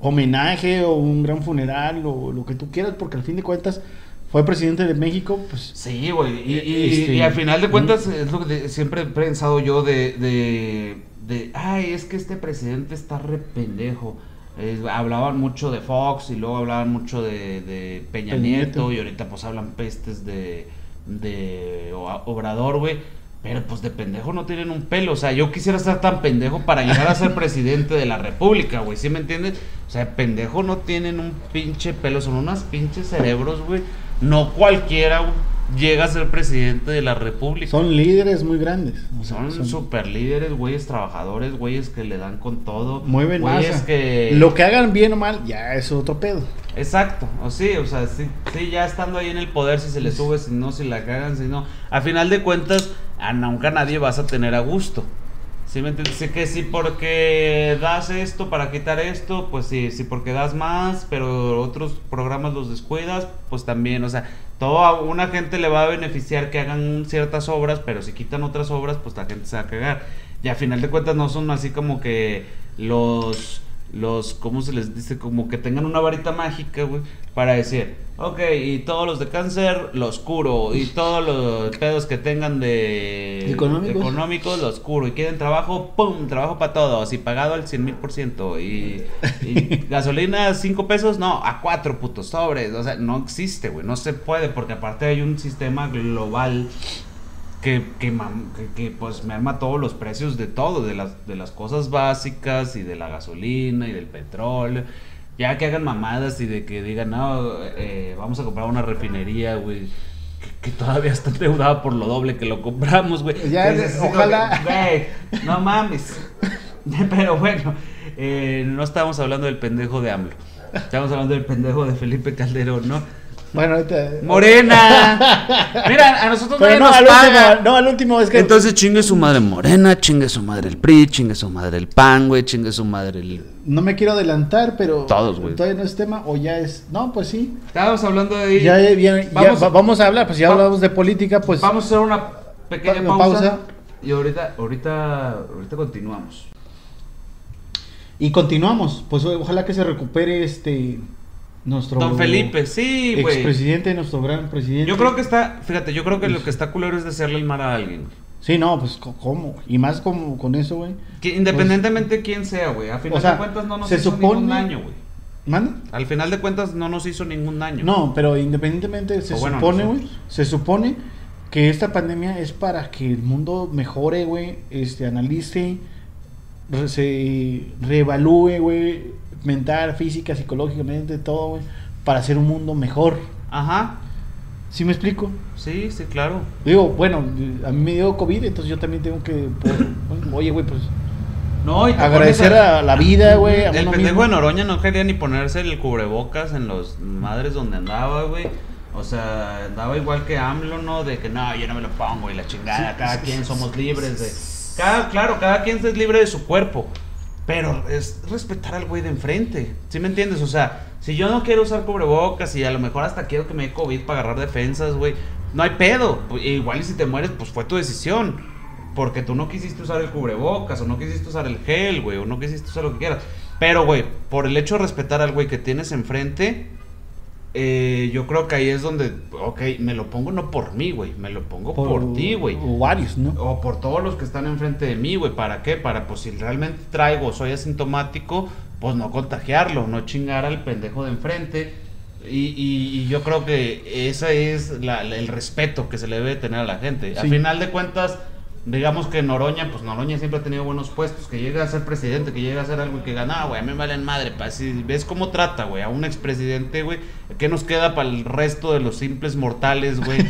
homenaje o un gran funeral o lo que tú quieras, porque al fin de cuentas fue presidente de México, pues... Sí, güey. Y, y- Este, y al final de cuentas es lo que siempre he pensado yo de, de, de, ay, es que este presidente está re pendejo. Eh, hablaban mucho de Fox y luego hablaban mucho de, de Peña, Peña Nieto, Nieto. y ahorita pues hablan pestes de, de Obrador, güey. Pero pues de pendejo no tienen un pelo. O sea, yo quisiera ser tan pendejo para llegar a ser presidente de la república, güey. ¿Sí me entiendes? O sea, pendejo no tienen un pinche pelo. Son unas pinches cerebros, güey. No cualquiera güey, llega a ser presidente de la república. Son líderes muy grandes. o sea, Son super líderes, güeyes trabajadores, güeyes que le dan con todo. Mueven güeyes masa. que... Lo que hagan bien o mal, ya es otro pedo. Exacto, o sí, o sea, sí, sí, ya estando ahí en el poder, si se le sube, si no, si la cagan, si no. A final de cuentas, nunca nadie vas a tener a gusto. ¿Sí me entiendes? Sí que sí porque das esto para quitar esto, pues sí, sí porque das más, pero otros programas los descuidas, pues también, o sea, todo a una gente le va a beneficiar que hagan ciertas obras, pero si quitan otras obras, pues la gente se va a cagar. Y a final de cuentas no son así como que los los, ¿cómo se les dice? Como que tengan una varita mágica, güey, para decir, ok, y todos los de cáncer los curo, y todos los pedos que tengan de Económicos. económicos los curo, y quieren trabajo, pum, trabajo para todos, y pagado al 100 mil por ciento, y, y *laughs* gasolina 5 pesos, no, a 4 putos sobres, o sea, no existe, güey, no se puede, porque aparte hay un sistema global que, que, que- pues me arma todos los precios de todo, de las, de las cosas básicas y de la gasolina y del petróleo. Ya que hagan mamadas y de que digan, no, eh, vamos a comprar una refinería, güey. Que, que todavía está endeudada por lo doble que lo compramos, güey. Ya, Entonces, ojalá. Güey, no mames. *laughs* Pero bueno, eh, no estábamos hablando del pendejo de AMLO. Estábamos hablando del pendejo de Felipe Calderón, ¿no? Bueno, ahorita. Morena. Mira, a nosotros Pero nadie no, nos al paga. último, no, al último es que. Entonces chingue su madre Morena, chingue su madre el PRI, chingue su madre el PAN, güey, chingue su madre el... No me quiero adelantar, pero. Todos, güey. Todavía no es tema, o ya es. No, pues sí. Estábamos hablando de... Ya, viene- ya Vamos- va- vamos a hablar, pues ya va- hablamos de política, pues. Vamos a hacer una pequeña Pa- pausa, pausa. y ahorita, ahorita, ahorita continuamos. Y continuamos. Pues ojalá que se recupere este. Nuestro. Don Felipe, sí, güey. Expresidente, nuestro gran presidente. Yo creo que está, fíjate, yo creo que lo que está culero es de hacerle el mal a alguien. Sí, no, pues ¿cómo? Y más como con eso, güey. Independientemente de quién sea, güey. A final O sea, de cuentas no nos se hizo supone- ningún daño, güey. ¿Manda? Al final de cuentas no nos hizo ningún daño. No, pero independientemente se bueno, supone, güey, se supone que esta pandemia es para que el mundo mejore, güey, este, analice, se reevalúe, güey, mental, física, psicológicamente, todo, güey, para hacer un mundo mejor. Ajá. ¿Sí me explico? Sí, sí, claro. Digo, bueno, a mí me dio COVID, entonces yo también tengo que, por- *coughs* oye, güey, pues No, y agradecer a- a la vida, *coughs* güey, El pendejo mismo. de Noroña no quería ni ponerse el cubrebocas en los madres donde andaba, güey. O sea, andaba igual que AMLO, ¿no? De que no, yo no me lo pongo y la chingada. Sí, cada sí, quien sí, somos libres de. Cada, claro, cada quien es libre de su cuerpo. Pero es respetar al güey de enfrente. ¿Sí me entiendes? O sea, si yo no quiero usar cubrebocas y a lo mejor hasta quiero que me dé COVID para agarrar defensas, güey. No hay pedo. Pues, Igual y si te mueres, pues fue tu decisión. Porque tú no quisiste usar el cubrebocas, o no quisiste usar el gel, güey, o no quisiste usar lo que quieras. Pero, güey, por el hecho de respetar al güey que tienes enfrente, eh, yo creo que ahí es donde, ok, me lo pongo no por mí, güey, me lo pongo por, ti, güey. O varios, ¿no? O por todos los que están enfrente de mí, güey. ¿Para qué? Para, pues, si realmente traigo, soy asintomático, pues no contagiarlo, no chingar al pendejo de enfrente. Y, y- y yo creo que ese es la- el respeto que se le debe tener a la gente. Sí. final de cuentas, digamos que Noroña, pues Noroña siempre ha tenido buenos puestos, que llegue a ser presidente, que llegue a ser algo y que gana, güey, a mí me valen madre, pa, si ves cómo trata, güey, a un expresidente, güey, ¿qué nos queda para el resto de los simples mortales, güey? *laughs*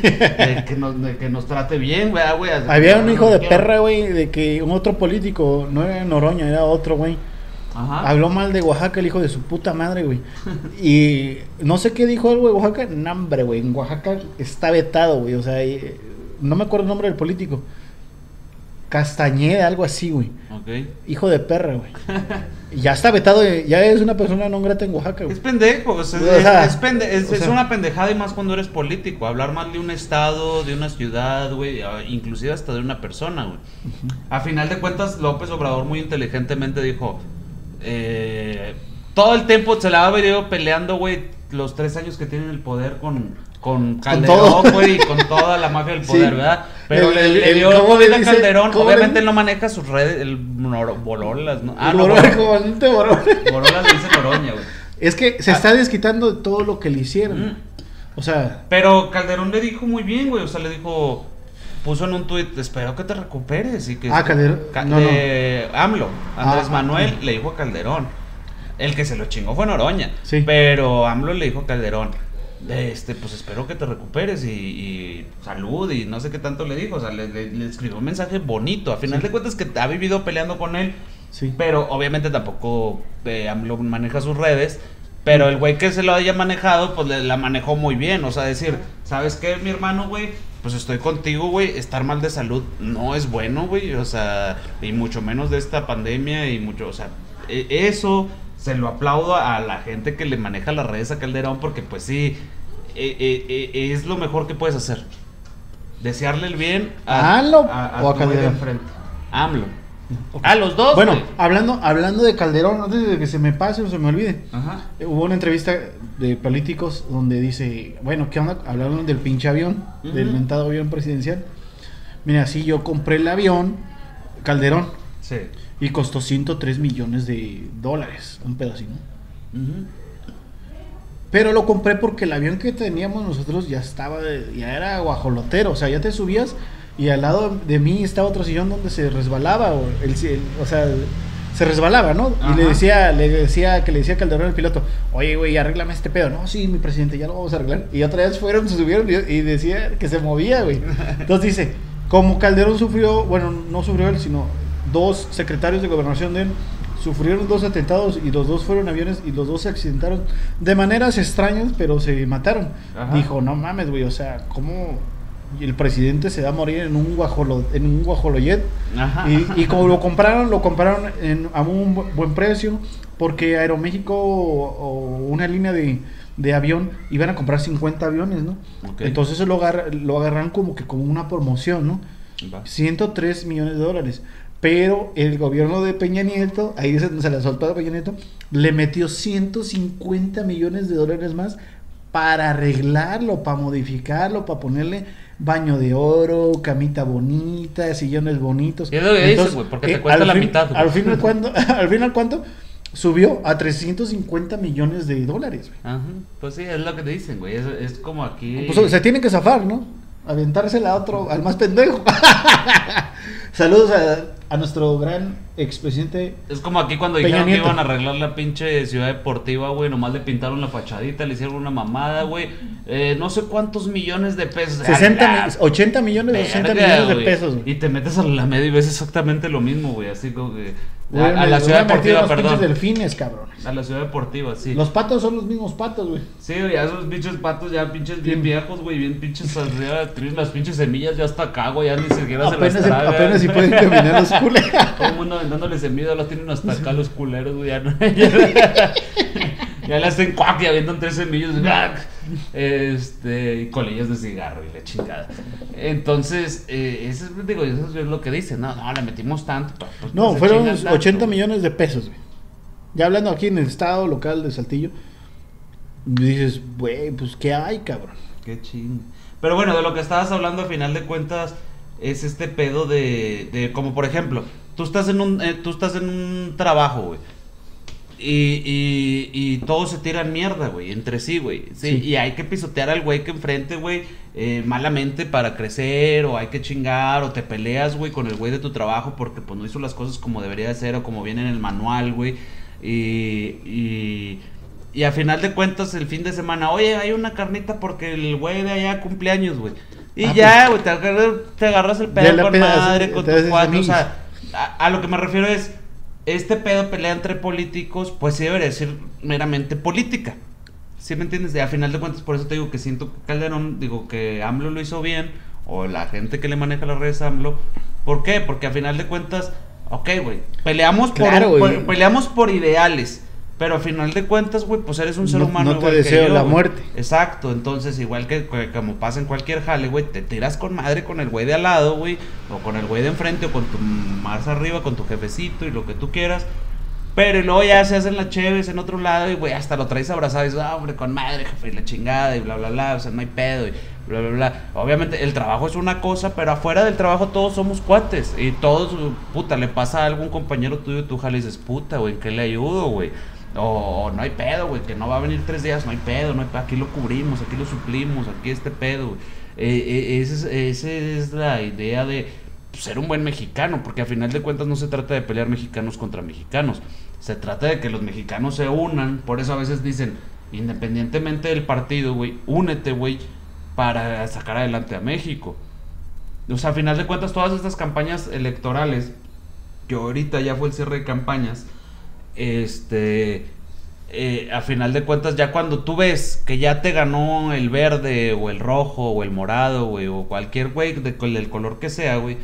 Que nos, de que nos trate bien, güey, ah, güey. Había un hijo de perra, güey, de que un otro político, no era Noroña, era otro, güey. Ajá. Habló mal de Oaxaca, el hijo de su puta madre, güey. Y no sé qué dijo algo de Oaxaca. No, hombre, güey. En Oaxaca está vetado, güey. O sea, eh, no me acuerdo el nombre del político. Castañeda, algo así, güey. Ok. Hijo de perra, güey. Ya está vetado, eh, ya es una persona no grata en Oaxaca, güey. Es pendejo, o sea, O es, sea, es pende- es- o es sea. una pendejada y más cuando eres político. Hablar mal de un estado, de una ciudad, güey, inclusive hasta de una persona, güey. A final de cuentas, López Obrador muy inteligentemente dijo, eh, todo el tiempo se la ha venido peleando, güey, los tres años que tiene el poder con, con Calderón, güey, y con toda la mafia del Sí. poder, ¿verdad? Pero El- le, le dio ¿cómo COVID le a? Calderón. ¿Cómo Obviamente él no maneja sus redes, el Bololas, ¿no? Ah, no, no. Bololas le dice Noroña, güey. Es que se Ah. está desquitando de todo lo que le hicieron. Mm. O sea, Pero Calderón le dijo muy bien, güey. O sea, le dijo. Puso en un tuit, espero que te recuperes. Y que Ah, Calderón. Ca- No, de AMLO, Andrés Ah, Manuel, ah. le dijo a Calderón. El que se lo chingó fue Noroña. Sí. Pero AMLO le dijo a Calderón. Este, pues espero que te recuperes y, y salud y no sé qué tanto le dijo. O sea, le, le- le escribió un mensaje bonito. A final Sí. de cuentas que ha vivido peleando con él. sí. Pero obviamente tampoco eh, AMLO maneja sus redes. Pero el güey que se lo haya manejado, pues le- la manejó muy bien. O sea, decir, ¿sabes qué, mi hermano, güey? Pues estoy contigo, güey. Estar mal de salud no es bueno, güey. O sea, y mucho menos de esta pandemia y mucho, o sea, e- eso se lo aplaudo a la gente que le maneja las redes a Calderón porque pues sí, e- e- e- es lo mejor que puedes hacer. Desearle el bien ¿A AMLO a, o a Calderón? enfrente. AMLO. Ah, los dos. Bueno, hablando, hablando de Calderón, antes de que se me pase o se me olvide, Ajá. eh, hubo una entrevista de políticos donde dice, bueno, ¿qué onda? Hablaron del pinche avión, del mentado avión presidencial. Mira, sí, yo compré el avión, Calderón, Sí. Y costó 103 millones de dólares, un pedacito. Pero lo compré porque el avión que teníamos nosotros ya estaba, de- ya era guajolotero, o sea, ya te subías y al lado de mí estaba otro sillón donde se resbalaba, o, el, el- o sea, se resbalaba, ¿no? Y le decía, le decía, que le decía Calderón al piloto, oye, güey, arréglame este pedo. No, sí, mi presidente, ya lo vamos a arreglar. Y otra vez fueron, se subieron y decía que se movía, güey. *laughs* Entonces dice, como Calderón sufrió, bueno, no sufrió él, sino dos secretarios de gobernación de él, sufrieron dos atentados y los dos fueron aviones y los dos se accidentaron de maneras extrañas, pero se mataron. Ajá. Dijo, no mames, güey, o sea, ¿cómo el presidente se va a morir en un guajolo, en un guajoloyet? Y, y como lo compraron, lo compraron en, a un bu- buen precio, porque Aeroméxico o, o una línea de, de avión iban a comprar 50 aviones, ¿no? Ok. Entonces eso lo, lo agarran como que como una promoción, ¿no? Va. 103 millones de dólares. Pero el gobierno de Peña Nieto, ahí se, se la soltó a Peña Nieto, le metió 150 millones de dólares más para arreglarlo, para modificarlo, para ponerle baño de oro, camita bonita, sillones bonitos. Es lo que dices, güey, porque te cuesta la fin- mitad, güey. Al final, ¿cuánto? *laughs* al final, ¿cuánto? Subió a 350 millones de dólares. güey. Ajá. Pues sí, es lo que te dicen, güey. Es, es como aquí. Pues, se tiene que zafar, ¿no? Aventársela a otro, al más pendejo. *laughs* Saludos a, a nuestro gran expresidente. Es como aquí cuando dijeron que iban a arreglar la pinche ciudad deportiva, güey. Nomás le pintaron la fachadita, le hicieron una mamada, güey. Eh, no sé cuántos millones de pesos. 60, Ah, mi- 80 millones, 60 verga, millones de pesos. güey. Y te metes a la media y ves exactamente lo mismo, güey. Así como que. A, la ciudad deportiva, los perdón. delfines, cabrón. A la ciudad deportiva, sí. Los patos son los mismos patos, güey. Sí, güey, ya esos pinches patos ya pinches bien Sí. viejos, güey, bien pinches, las pinches semillas ya hasta acá, güey, ya ni siquiera se Apenas, las si- tragan. apenas si pueden *laughs* caminar los culeros. Todo el mundo aventándole semillas, los tienen hasta acá los culeros, güey, ya no. Ya, *laughs* ya le hacen cuac y avientan tres semillas, este, y colillas de cigarro y la chingada. Entonces, eh, eso es, digo, eso es lo que dicen, no, no, le metimos tanto. pues, pues, No, se fueron chingan tanto, 80 güey. millones de pesos, güey. Ya hablando aquí en el estado local de Saltillo, dices, güey, pues ¿qué hay, cabrón? Qué ching. Pero bueno, de lo que estabas hablando, a final de cuentas, es este pedo de, de como por ejemplo, tú estás en un, eh, tú estás en un trabajo, güey. Y, y, y todos se tiran mierda, güey, entre sí, güey. Sí, Sí. Y hay que pisotear al güey que enfrente, güey, eh, malamente para crecer, o hay que chingar, o te peleas, güey, con el güey de tu trabajo porque pues no hizo las cosas como debería de ser o como viene en el manual, güey. Y, y, y a final de cuentas, el fin de semana, oye, hay una carnita porque el güey de allá cumpleaños, güey. Y Ah, ya, güey, te, agarras, te agarras el pedo con madre, sí, con tus cuates, o sea, a, a lo que me refiero es, este pedo pelea entre políticos, pues sí debería ser meramente política. ¿Sí me entiendes? Y a final de cuentas, por eso te digo que siento que Calderón, digo que AMLO lo hizo bien, o la gente que le maneja las redes AMLO. ¿Por qué? Porque a final de cuentas, ok, güey, peleamos, por, Claro, por- güey. peleamos por ideales. Pero a final de cuentas, güey, pues eres un ser No- humano. no te igual que deseo yo, la muerte. Exacto, entonces igual que, que como pasa en cualquier jale, güey, te tiras con madre con el güey de al lado, güey, o con el güey de enfrente, o con tu más arriba, con tu jefecito y lo que tú quieras. Pero y luego ya se hacen las chéves en otro lado y, güey, hasta lo traes abrazado y dices, ah, hombre, con madre, jefe, y la chingada, y bla, bla, bla, o sea, no hay pedo, y bla, bla, bla. Obviamente, el trabajo es una cosa, pero afuera del trabajo todos somos cuates, y todos, puta, le pasa a algún compañero tuyo y tú jale y dices, puta, güey, ¿en qué le ayudo, güey? O, no hay pedo, güey, que no va a venir tres días, no hay pedo, no hay pedo, aquí lo cubrimos, aquí lo suplimos, aquí este pedo. Eh, eh, esa es, esa es la idea de ser un buen mexicano, porque a final de cuentas no se trata de pelear mexicanos contra mexicanos, se trata de que los mexicanos se unan, por eso a veces dicen, independientemente del partido, güey, únete, güey, para sacar adelante a México. O sea, a final de cuentas todas estas campañas electorales, que ahorita ya fue el cierre de campañas, este, eh, a final de cuentas, ya cuando tú ves que ya te ganó el verde o el rojo o el morado, o cualquier güey del color que sea, güey,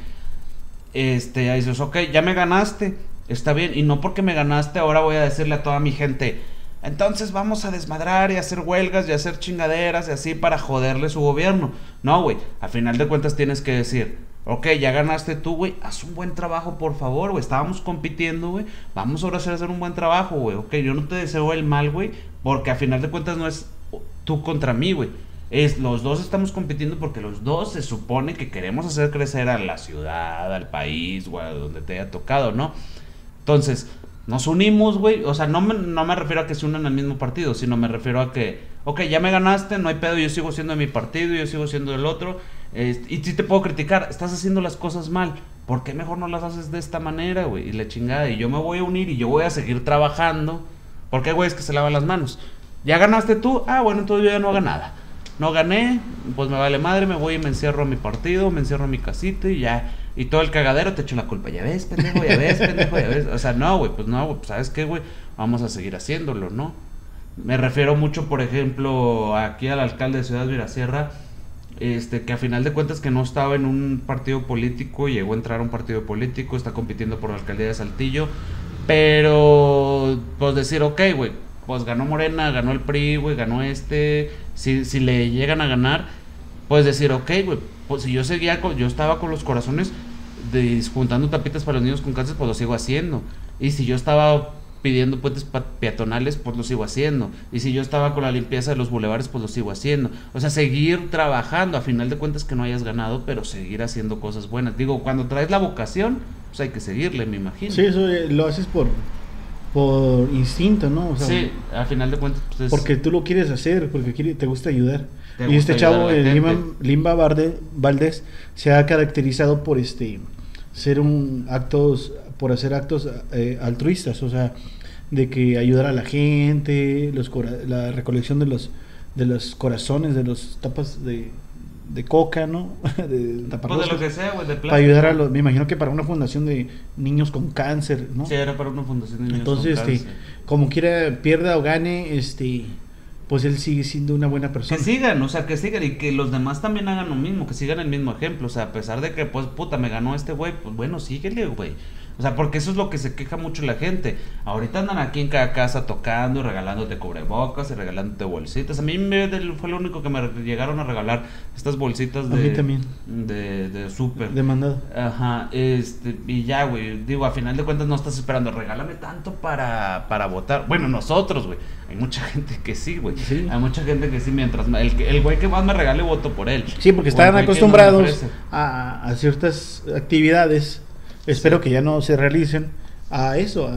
este, ya dices, ok, ya me ganaste, está bien, y no porque me ganaste, ahora voy a decirle a toda mi gente, entonces vamos a desmadrar y hacer huelgas y hacer chingaderas y así para joderle su gobierno. No, güey, a final de cuentas tienes que decir, Ok, ya ganaste tú, güey. Haz un buen trabajo, por favor, güey. Estábamos compitiendo, güey. Vamos ahora a hacer, un buen trabajo, güey. Ok, yo no te deseo el mal, güey. Porque a final de cuentas no es tú contra mí, güey. Es los dos estamos compitiendo porque los dos se supone que queremos hacer crecer a la ciudad, al país, güey, donde te haya tocado, ¿no? Entonces, nos unimos, güey. O sea, no me, no me refiero a que se unan al mismo partido, sino me refiero a que, ok, ya me ganaste, no hay pedo, yo sigo siendo de mi partido, yo sigo siendo del otro. Y sí te puedo criticar, estás haciendo las cosas mal. ¿Por qué mejor no las haces de esta manera, güey? Y la chingada. Y yo me voy a unir y yo voy a seguir trabajando. Porque güey es que se lavan las manos. ¿Ya ganaste tú? Ah, bueno, entonces yo ya no haga nada. No gané, pues me vale madre, me voy y me encierro a mi partido, me encierro a mi casita y ya. Y todo el cagadero te echo la culpa. Ya ves, pendejo, ya ves, pendejo, ya ves. O sea, no, güey, pues no, pues ¿sabes qué, güey? Vamos a seguir haciéndolo, ¿no? Me refiero mucho, por ejemplo, aquí al alcalde de Ciudad Virasierra este, que a final de cuentas que no estaba en un partido político, llegó a entrar a un partido político, está compitiendo por la alcaldía de Saltillo, pero pues decir, ok, güey, pues ganó Morena, ganó el PRI, güey, ganó este, si, si le llegan a ganar, pues decir, ok, güey, pues si yo seguía, con, yo estaba con los corazones de, juntando tapitas para los niños con cáncer, pues lo sigo haciendo, y si yo estaba pidiendo puentes peatonales, pues lo sigo haciendo. Y si yo estaba con la limpieza de los bulevares, pues lo sigo haciendo. O sea, seguir trabajando, a final de cuentas que no hayas ganado, pero seguir haciendo cosas buenas. Digo, cuando traes la vocación, pues hay que seguirle, me imagino. Sí, eso eh, lo haces por por instinto, ¿no? O sea, sí, a final de cuentas. Pues porque tú lo quieres hacer, porque te gusta ayudar. y este chavo, el Limba, Limba Valdés, se ha caracterizado por este ser un actos por hacer actos eh, altruistas, o sea, de que ayudar a la gente, los la recolección de los de los corazones, de los tapas de, de coca, ¿no? *laughs* de, pues de lo que sea, güey, de Para ayudar a los, me imagino que para una fundación de niños con cáncer, ¿no? Sí, era para una fundación de niños Entonces, con este, como quiera, pierda o gane, este, pues él sigue siendo una buena persona. Que sigan, o sea, que sigan y que los demás también hagan lo mismo, que sigan el mismo ejemplo, o sea, a pesar de que, pues, puta, me ganó este güey, pues bueno, síguele, güey. O sea, porque eso es lo que se queja mucho la gente. Ahorita andan aquí en cada casa tocando y regalándote cubrebocas y regalándote bolsitas. A mí me, fue lo único que me llegaron a regalar estas bolsitas de. A mí también. De, de súper. De mandado. Ajá. Este, y ya, güey. Digo, a final de cuentas no estás esperando. Regálame tanto para, para votar. Bueno, nosotros, güey. Hay mucha *laughs* gente que sí, güey. Sí. Hay mucha gente que sí, mientras. El, el güey que más me regale, voto por él. Sí, porque están acostumbrados a, a ciertas actividades espero que ya no se realicen a eso,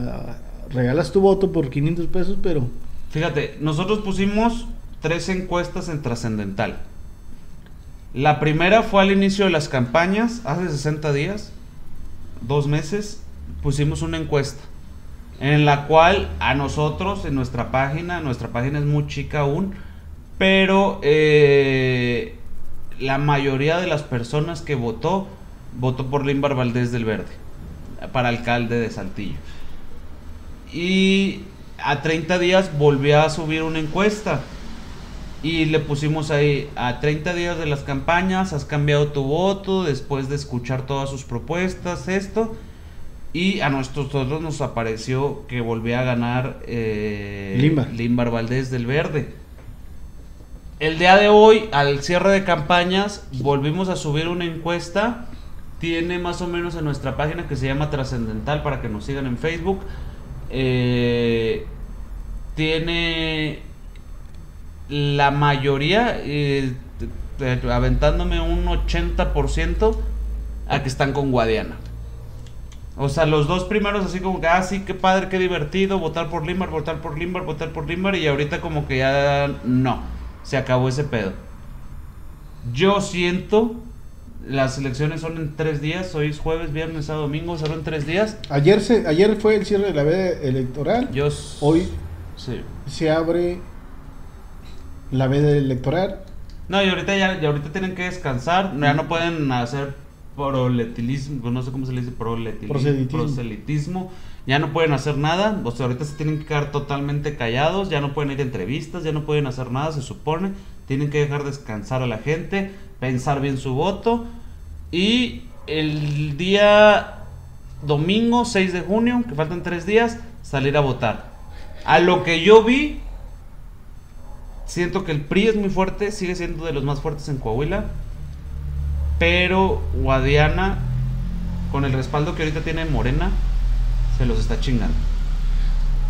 regalas tu voto por 500 pesos, pero... Fíjate, nosotros pusimos tres encuestas en Trascendental. La primera fue al inicio de las campañas, hace 60 días, dos meses, pusimos una encuesta en la cual a nosotros, en nuestra página, nuestra página es muy chica aún, pero eh, la mayoría de las personas que votó votó por Limbar Valdés del Verde para alcalde de Saltillo. Y a 30 días volvió a subir una encuesta y le pusimos ahí a 30 días de las campañas, has cambiado tu voto después de escuchar todas sus propuestas, esto. Y a nosotros nos apareció que volvía a ganar eh, Limbar. Limbar Valdés del Verde. El día de hoy, al cierre de campañas, volvimos a subir una encuesta tiene más o menos en nuestra página que se llama Trascendental para que nos sigan en Facebook. Eh, tiene la mayoría, eh, aventándome un 80% a que están con Guadiana. O sea, los dos primeros así como que, ah, sí, qué padre, qué divertido, votar por Limbar, votar por Limbar, votar por Limbar, y ahorita como que ya no, se acabó ese pedo. Yo siento las elecciones son en tres días, hoy es jueves, viernes, sábado, domingo, en tres días. Ayer se, ayer fue el cierre de la veda electoral. Yo, hoy se abre la veda electoral. No, y ahorita ya, ahorita tienen que descansar, ya no pueden hacer proselitismo, no sé cómo se le dice, proselitismo, proselitismo, ya no pueden hacer nada, o sea, ahorita se tienen que quedar totalmente callados, ya no pueden ir a entrevistas, ya no pueden hacer nada, se supone, tienen que dejar descansar a la gente, pensar bien su voto y el día domingo 6 de junio, que faltan tres días, salir a votar. A lo que yo vi, siento que el PRI es muy fuerte, sigue siendo de los más fuertes en Coahuila. Pero Guadiana, con el respaldo que ahorita tiene Morena, se los está chingando.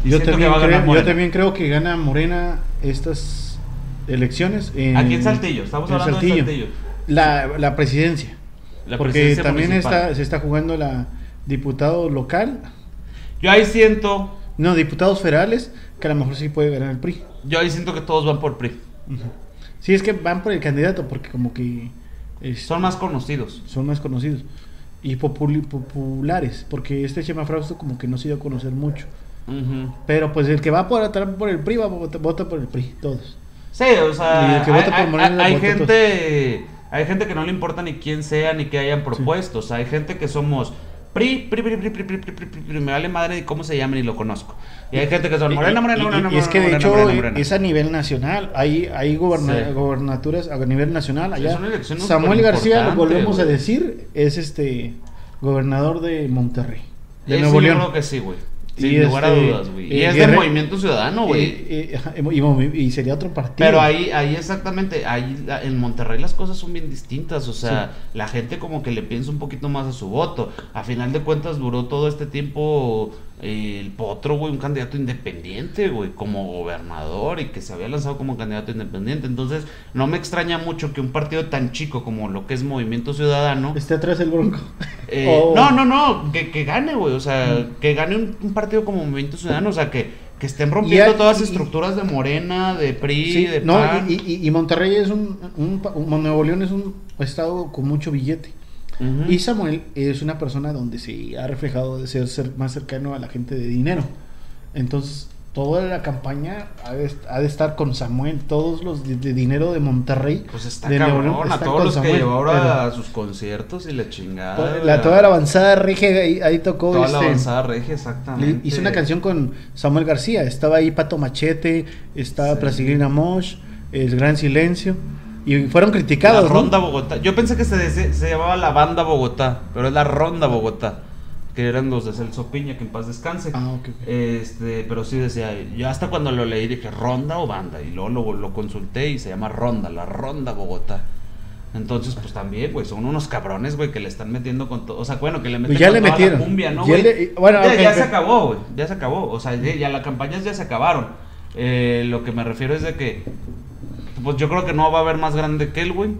Y Yo también, va a ganar creo, yo también creo que gana Morena estas elecciones. En, Aquí en Saltillo, estamos en hablando de Saltillo. La, la presidencia. La porque presidencia también municipal. está, se está jugando la diputado local. Yo ahí siento, No, diputados federales, que a lo mejor sí puede ganar el PRI. yo ahí siento que todos van por PRI. Sí, es que van por el candidato, porque como que es- Son más conocidos. son más conocidos. Y populi- populares, porque este Chema Frausto como que no se dio a conocer mucho. Pero pues el que va a votar por el PRI, va a votar, vota por el PRI, todos. Sí, o sea, que hay, por hay, hay gente, hay gente que no le importa ni quién sea ni que hayan propuesto. Sí. O sea, hay gente que somos PRI, PRI, PRI, PRI, Pri, Pri, PRI, me vale madre de cómo se llama y lo conozco. Y hay gente que son morena, morena, morena, Y, es que de hecho es a nivel nacional, hay, hay gobernaturas a nivel nacional allá. Samuel García, lo volvemos a decir, es este gobernador de Monterrey. De Nuevo León. que sí, güey. Y Sin lugar a este, dudas, güey. Y eh, es Guerre- del Movimiento Ciudadano, güey. Eh, eh, y, movi- y sería otro partido. Pero ahí, ahí exactamente, ahí en Monterrey las cosas son bien distintas, o sea, la gente como que le piensa un poquito más a su voto. A final de cuentas duró todo este tiempo el Potro, güey, un candidato independiente, güey, como gobernador y que se había lanzado como candidato independiente. Entonces, no me extraña mucho que un partido tan chico como lo que es Movimiento Ciudadano... Esté atrás el Bronco. Eh, *laughs* O- No, no, no, que, que gane, güey. O sea, que gane un, un partido como Movimiento Ciudadano. O sea, que, que estén rompiendo hay- todas las estructuras de Morena, de PRI, Sí, de no, PAN. y, y- y Monterrey es un, un, un- Nuevo León es un estado con mucho billete. Ujú. Y Samuel es una persona donde se ha reflejado de ser, ser más cercano a la gente de dinero. Entonces, toda la campaña ha de, ha de estar con Samuel. Todos los de, de dinero de Monterrey. Pues está de Nuevo León cabrón, a todos los que Samuel, llevó ahora a sus conciertos y la chingada. Toda la, toda la avanzada regia ahí, ahí tocó. Toda la este, avanzada regia, exactamente. Hizo una canción con Samuel García. Estaba ahí Pato Machete, estaba Sí. Placidina Mosh, El Gran Silencio. Y fueron La criticados. ¿no? Ronda Bogotá. Yo pensé que se, se llamaba la Banda Bogotá, pero es la Ronda Bogotá. Que eran los de Celso Piña, que en paz descanse. Ah, ok, ok. Este, pero sí decía, yo hasta cuando lo leí dije Ronda o Banda. Y luego lo, lo consulté y se llama Ronda, la Ronda Bogotá. Entonces, pues también, güey, son unos cabrones, güey, que le están metiendo con todo. O sea, bueno, que le meten Pues ya con le toda la metieron. cumbia, ¿no, güey? le- bueno, ya, se acabó, güey. Ya se acabó. O sea, ya, ya las campañas ya se acabaron. Eh, lo que me refiero es de que, pues yo creo que no va a haber más grande que él, güey.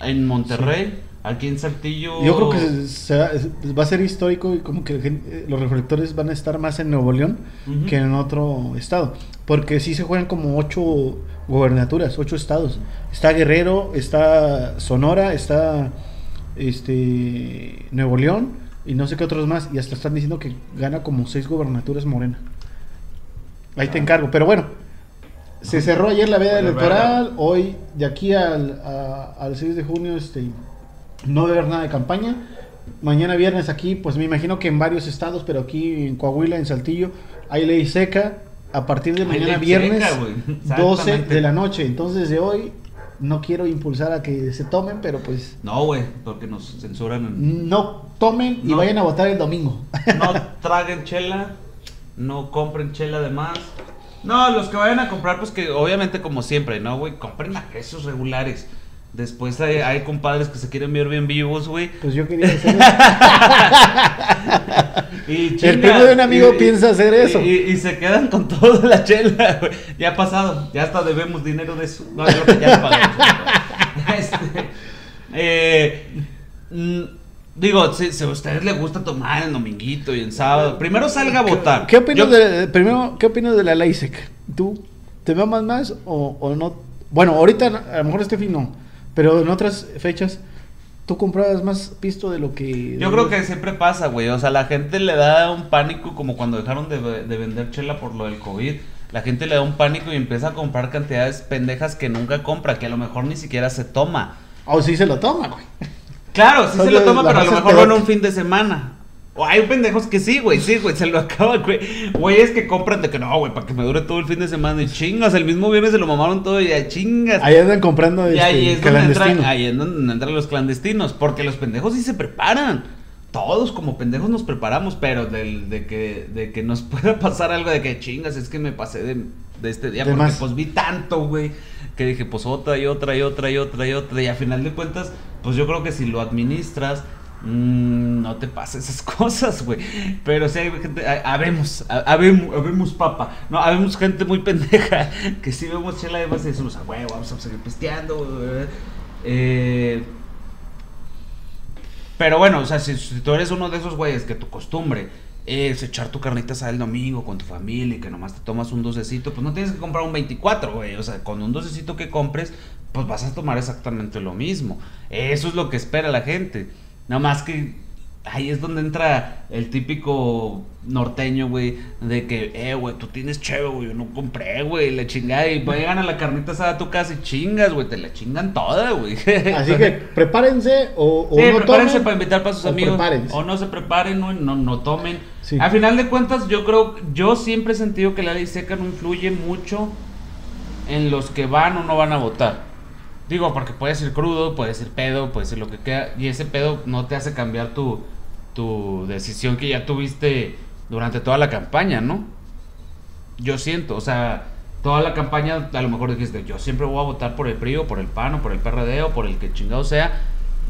En Monterrey, aquí en Saltillo. Yo creo que se va- a ser histórico y como que gente- los reflectores van a estar más en Nuevo León que en otro estado. Porque sí se juegan como ocho gobernaturas, ocho estados. Está Guerrero, está Sonora, está este Nuevo León y no sé qué otros más. Y hasta están diciendo que gana como seis gobernaturas Morena. Ahí te Ah. encargo. Pero bueno, se cerró ayer la veda electoral. Hoy, de aquí al, a- al 6 de junio, este no a haber nada de campaña. Mañana viernes aquí, pues me imagino que en varios estados, pero aquí en Coahuila, en Saltillo, hay ley seca. A partir de mañana viernes, seca, güey. 12 Exactamente. de la noche. Entonces, de hoy, no quiero impulsar a que se tomen, pero pues No, güey, porque nos censuran. en- no tomen y No. vayan a votar el domingo. No traguen chela, no compren chela de más. No, los que vayan a comprar, pues que obviamente como siempre, ¿no, güey? Compren a precios regulares. Después hay, hay compadres que se quieren ver bien vivos, güey. Pues yo quería hacer *laughs* Y El primo de un amigo piensa hacer eso. Y, y se quedan con toda la chela, güey. Ya ha pasado, ya hasta debemos dinero de eso. No, yo creo que ya pagamos. *laughs* Este, eh, mm, digo, si, si a ustedes les gusta tomar en dominguito y en sábado, primero salga a votar. ¿Qué opinas Yo- de, primero, ¿qué opinas de la ley seca? ¿Tú te mamas más o, o no? Bueno, ahorita a lo mejor este fin no, pero en otras fechas tú comprabas más pisto de lo que... Yo creo que siempre pasa, güey. O sea, la gente le da un pánico como cuando dejaron de, de vender chela por lo del COVID. La gente le da un pánico y empieza a comprar cantidades pendejas que nunca compra, que a lo mejor ni siquiera se toma. O sí se lo toma, güey. Claro, sí se lo toma, pero a lo mejor van un fin de semana. O hay pendejos que sí, güey, sí, güey, se lo *laughs* acaban, güey. Güeyes que compran de que no, güey, para que me dure todo el fin de semana. Y chingas, el mismo viernes se lo mamaron todo y ya chingas. Ahí andan comprando Y este, ahí es donde entran, ahí es donde entran los clandestinos, porque los pendejos sí se preparan. Todos como pendejos nos preparamos, pero del, de, que, de que nos *laughs* pueda pasar algo de que chingas, es que me pasé de, de este día, De porque más. pues vi tanto, güey, que dije, pues otra y otra y otra y otra y otra, y a final de cuentas, pues yo creo que si lo administras, mm, no te pasa esas *laughs* cosas, güey. Pero si hay gente, ha- habemos, ha- habemos, habemos papa, no, habemos gente muy pendeja *laughs* que si vemos chela además decimos, ah, güey, vamos a seguir pisteando, güey". Eh, pero bueno, o sea, si, si tú eres uno de esos güeyes que tu costumbre es echar tu carnita asada el domingo con tu familia y que nomás te tomas un docecito, pues no tienes que comprar un 24, güey. O sea, con un docecito que compres, pues vas a tomar exactamente lo mismo. Eso es lo que espera la gente. Nada más que ahí es donde entra el típico norteño, güey, de que, eh, güey, tú tienes chévere, güey, yo no compré, güey, la chingada. Y llegan a la carnita asada a tu casa y chingas, güey, te la chingan toda, güey. *laughs* Así que prepárense o, o Sí, no prepárense tomen, para invitar para sus o amigos. prepárense. O no se preparen, no, no, no tomen. Sí. A final de cuentas, yo creo, yo siempre he sentido que la ley seca no influye mucho en los que van o no van a votar. Digo, porque puede ser crudo, puede ser pedo, puede ser lo que queda. Y ese pedo no te hace cambiar tu, tu decisión que ya tuviste durante toda la campaña, ¿no? Yo siento, o sea, toda la campaña a lo mejor dijiste, yo siempre voy a votar por el PRI o por el PAN o por el PRD o por el que chingado sea.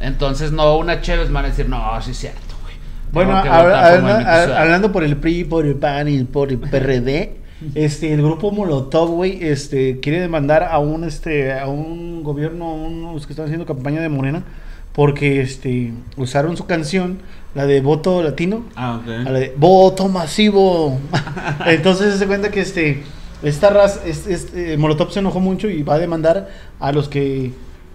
Entonces, no, una chévere me van a decir, no, sí es cierto, güey. Bueno, Movimiento hab- Ciudadano". hablando por el PRI, por el PAN y por el PRD, este, el grupo Molotov, güey, este, quiere demandar a un, este, a un gobierno, a unos que están haciendo campaña de Morena, porque, este, usaron su canción, la de voto latino, Ah, ok. a la de voto masivo. *laughs* Entonces se cuenta que este esta raza, este, este, Molotov se enojó mucho y va a demandar a los que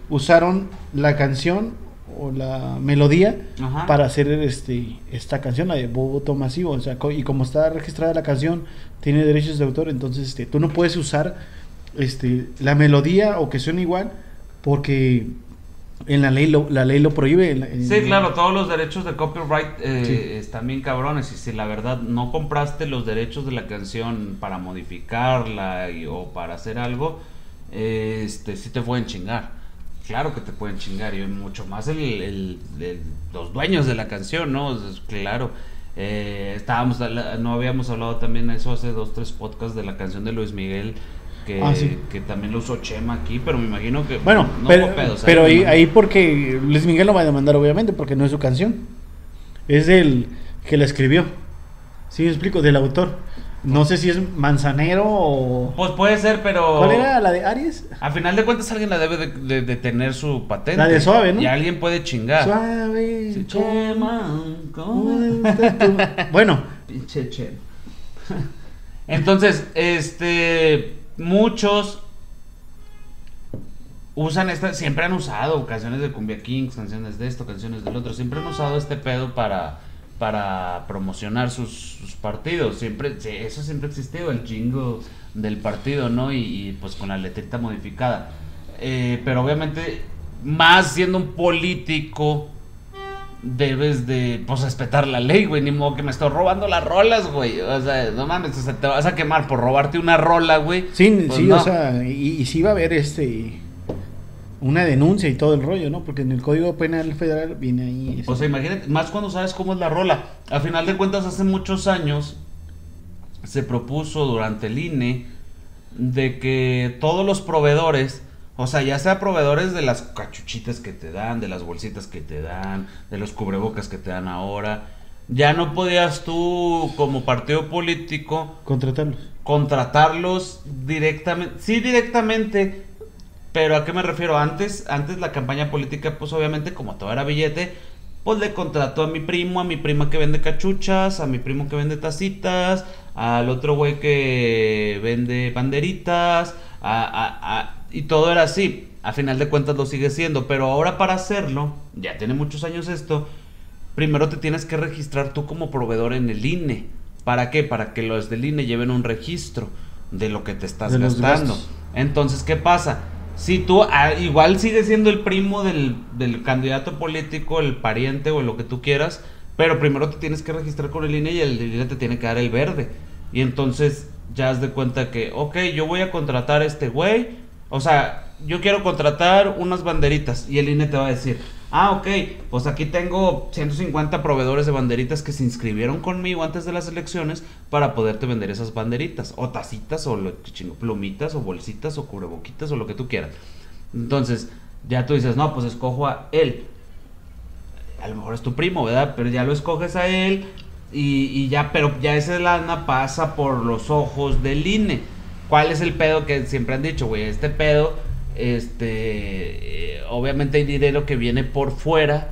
usaron la canción o la melodía Ajá. para hacer este esta canción, la de voto masivo. O sea, co- y como está registrada la canción, tiene derechos de autor, entonces este, tú no puedes usar este la melodía o que suene igual porque en la ley lo, la ley lo prohíbe. en la- en- Sí, claro, todos los derechos de copyright eh, Sí. están bien cabrones. Y si la verdad no compraste los derechos de la canción para modificarla y- o para hacer algo, eh, este, sí te pueden chingar. Claro que te pueden chingar y mucho más el, el- el- los dueños de la canción, ¿no? Claro. Eh, estábamos, no habíamos hablado también eso hace dos, tres podcasts de la canción de Luis Miguel. Que, Ah, sí. que también lo usó Chema aquí, pero me imagino que Bueno, no pero, pedos pero ahí porque Luis Miguel lo va a demandar obviamente porque no es su canción. Es del que la escribió. Sí, me explico, del autor. No sé si es Manzanero o... Pues puede ser, pero. ¿Cuál era la de Aries? A final de cuentas alguien la debe de, de- de tener su patente. La de Suave, ¿no? Y alguien puede chingar. Suave. Sí, como- Chema, ¿cómo? Bueno, *laughs* Pinche Chema. Entonces, este. Muchos usan esta. Siempre han usado canciones de Cumbia Kings, canciones de esto, canciones del otro. Siempre han usado este pedo para. Para promocionar sus, sus partidos. Siempre, eso siempre ha existido, el jingle del partido, ¿no? Y, y, pues con la letrita modificada. Eh, pero obviamente, más siendo un político, debes de pues respetar la ley, güey, ni modo que me estoy robando las rolas, güey. O sea, no mames, o sea, te vas a quemar por robarte una rola, güey. sí, Pues sí, no. o sea, y, y sí va a haber este... Una denuncia y todo el rollo, ¿no? Porque en el Código Penal Federal viene ahí... O sea, imagínate, más cuando sabes cómo es la rola. A final de cuentas, hace muchos años se propuso durante el INE de que todos los proveedores, o sea, ya sea proveedores de las cachuchitas que te dan, de las bolsitas que te dan, de los cubrebocas que te dan ahora, ya no podías tú como partido político contratarlos. contratarlos directamente, sí directamente, pero ¿a qué me refiero? Antes, antes la campaña política, pues obviamente como todo era billete, pues le contrató a mi primo, a mi prima que vende cachuchas, a mi primo que vende tacitas, al otro güey que vende banderitas, a, a- a- y todo era así. A final de cuentas lo sigue siendo, pero ahora para hacerlo, ya tiene muchos años esto, primero te tienes que registrar tú como proveedor en el INE. ¿Para qué? Para que los del INE lleven un registro de lo que te estás De gastando. Entonces, ¿qué pasa? Si tú, ah, igual sigue siendo el primo del, del candidato político, el pariente o lo que tú quieras, pero primero te tienes que registrar con el INE y el INE te tiene que dar el verde. Y entonces ya has de cuenta que, ok, yo voy a contratar a este güey, o sea, yo quiero contratar unas banderitas y el INE te va a decir, ah, ok, pues aquí tengo 150 proveedores de banderitas que se inscribieron conmigo antes de las elecciones para poderte vender esas banderitas, o tacitas, o lo chingo, plumitas, o bolsitas, o cubreboquitas, o lo que tú quieras. Entonces, ya tú dices, no, pues escojo a él. A lo mejor es tu primo, ¿verdad? Pero ya lo escoges a él y, y ya, pero ya esa lana pasa por los ojos del INE. ¿Cuál es el pedo que siempre han dicho, güey? Este pedo, este, eh, obviamente hay dinero que viene por fuera,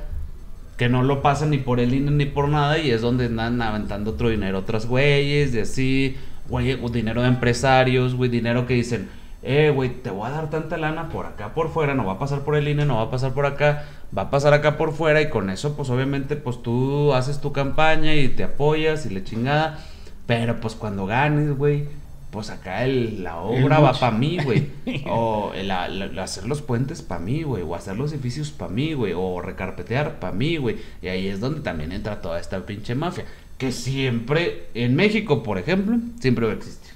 que no lo pasa ni por el INE ni por nada, y es donde andan aventando otro dinero otras güeyes, y así, güey, dinero de empresarios, güey, dinero que dicen, eh, güey, te voy a dar tanta lana por acá por fuera, no va a pasar por el INE, no va a pasar por acá, va a pasar acá por fuera, y con eso, pues obviamente, pues tú haces tu campaña y te apoyas y le chingada, pero pues cuando ganes, güey pues acá el, la obra va para mí, güey. *laughs* o hacer los puentes para mí, güey. O hacer los edificios para mí, güey. O recarpetear para mí, güey. Y ahí es donde también entra toda esta pinche mafia. Que siempre, en México, por ejemplo, siempre va a existir.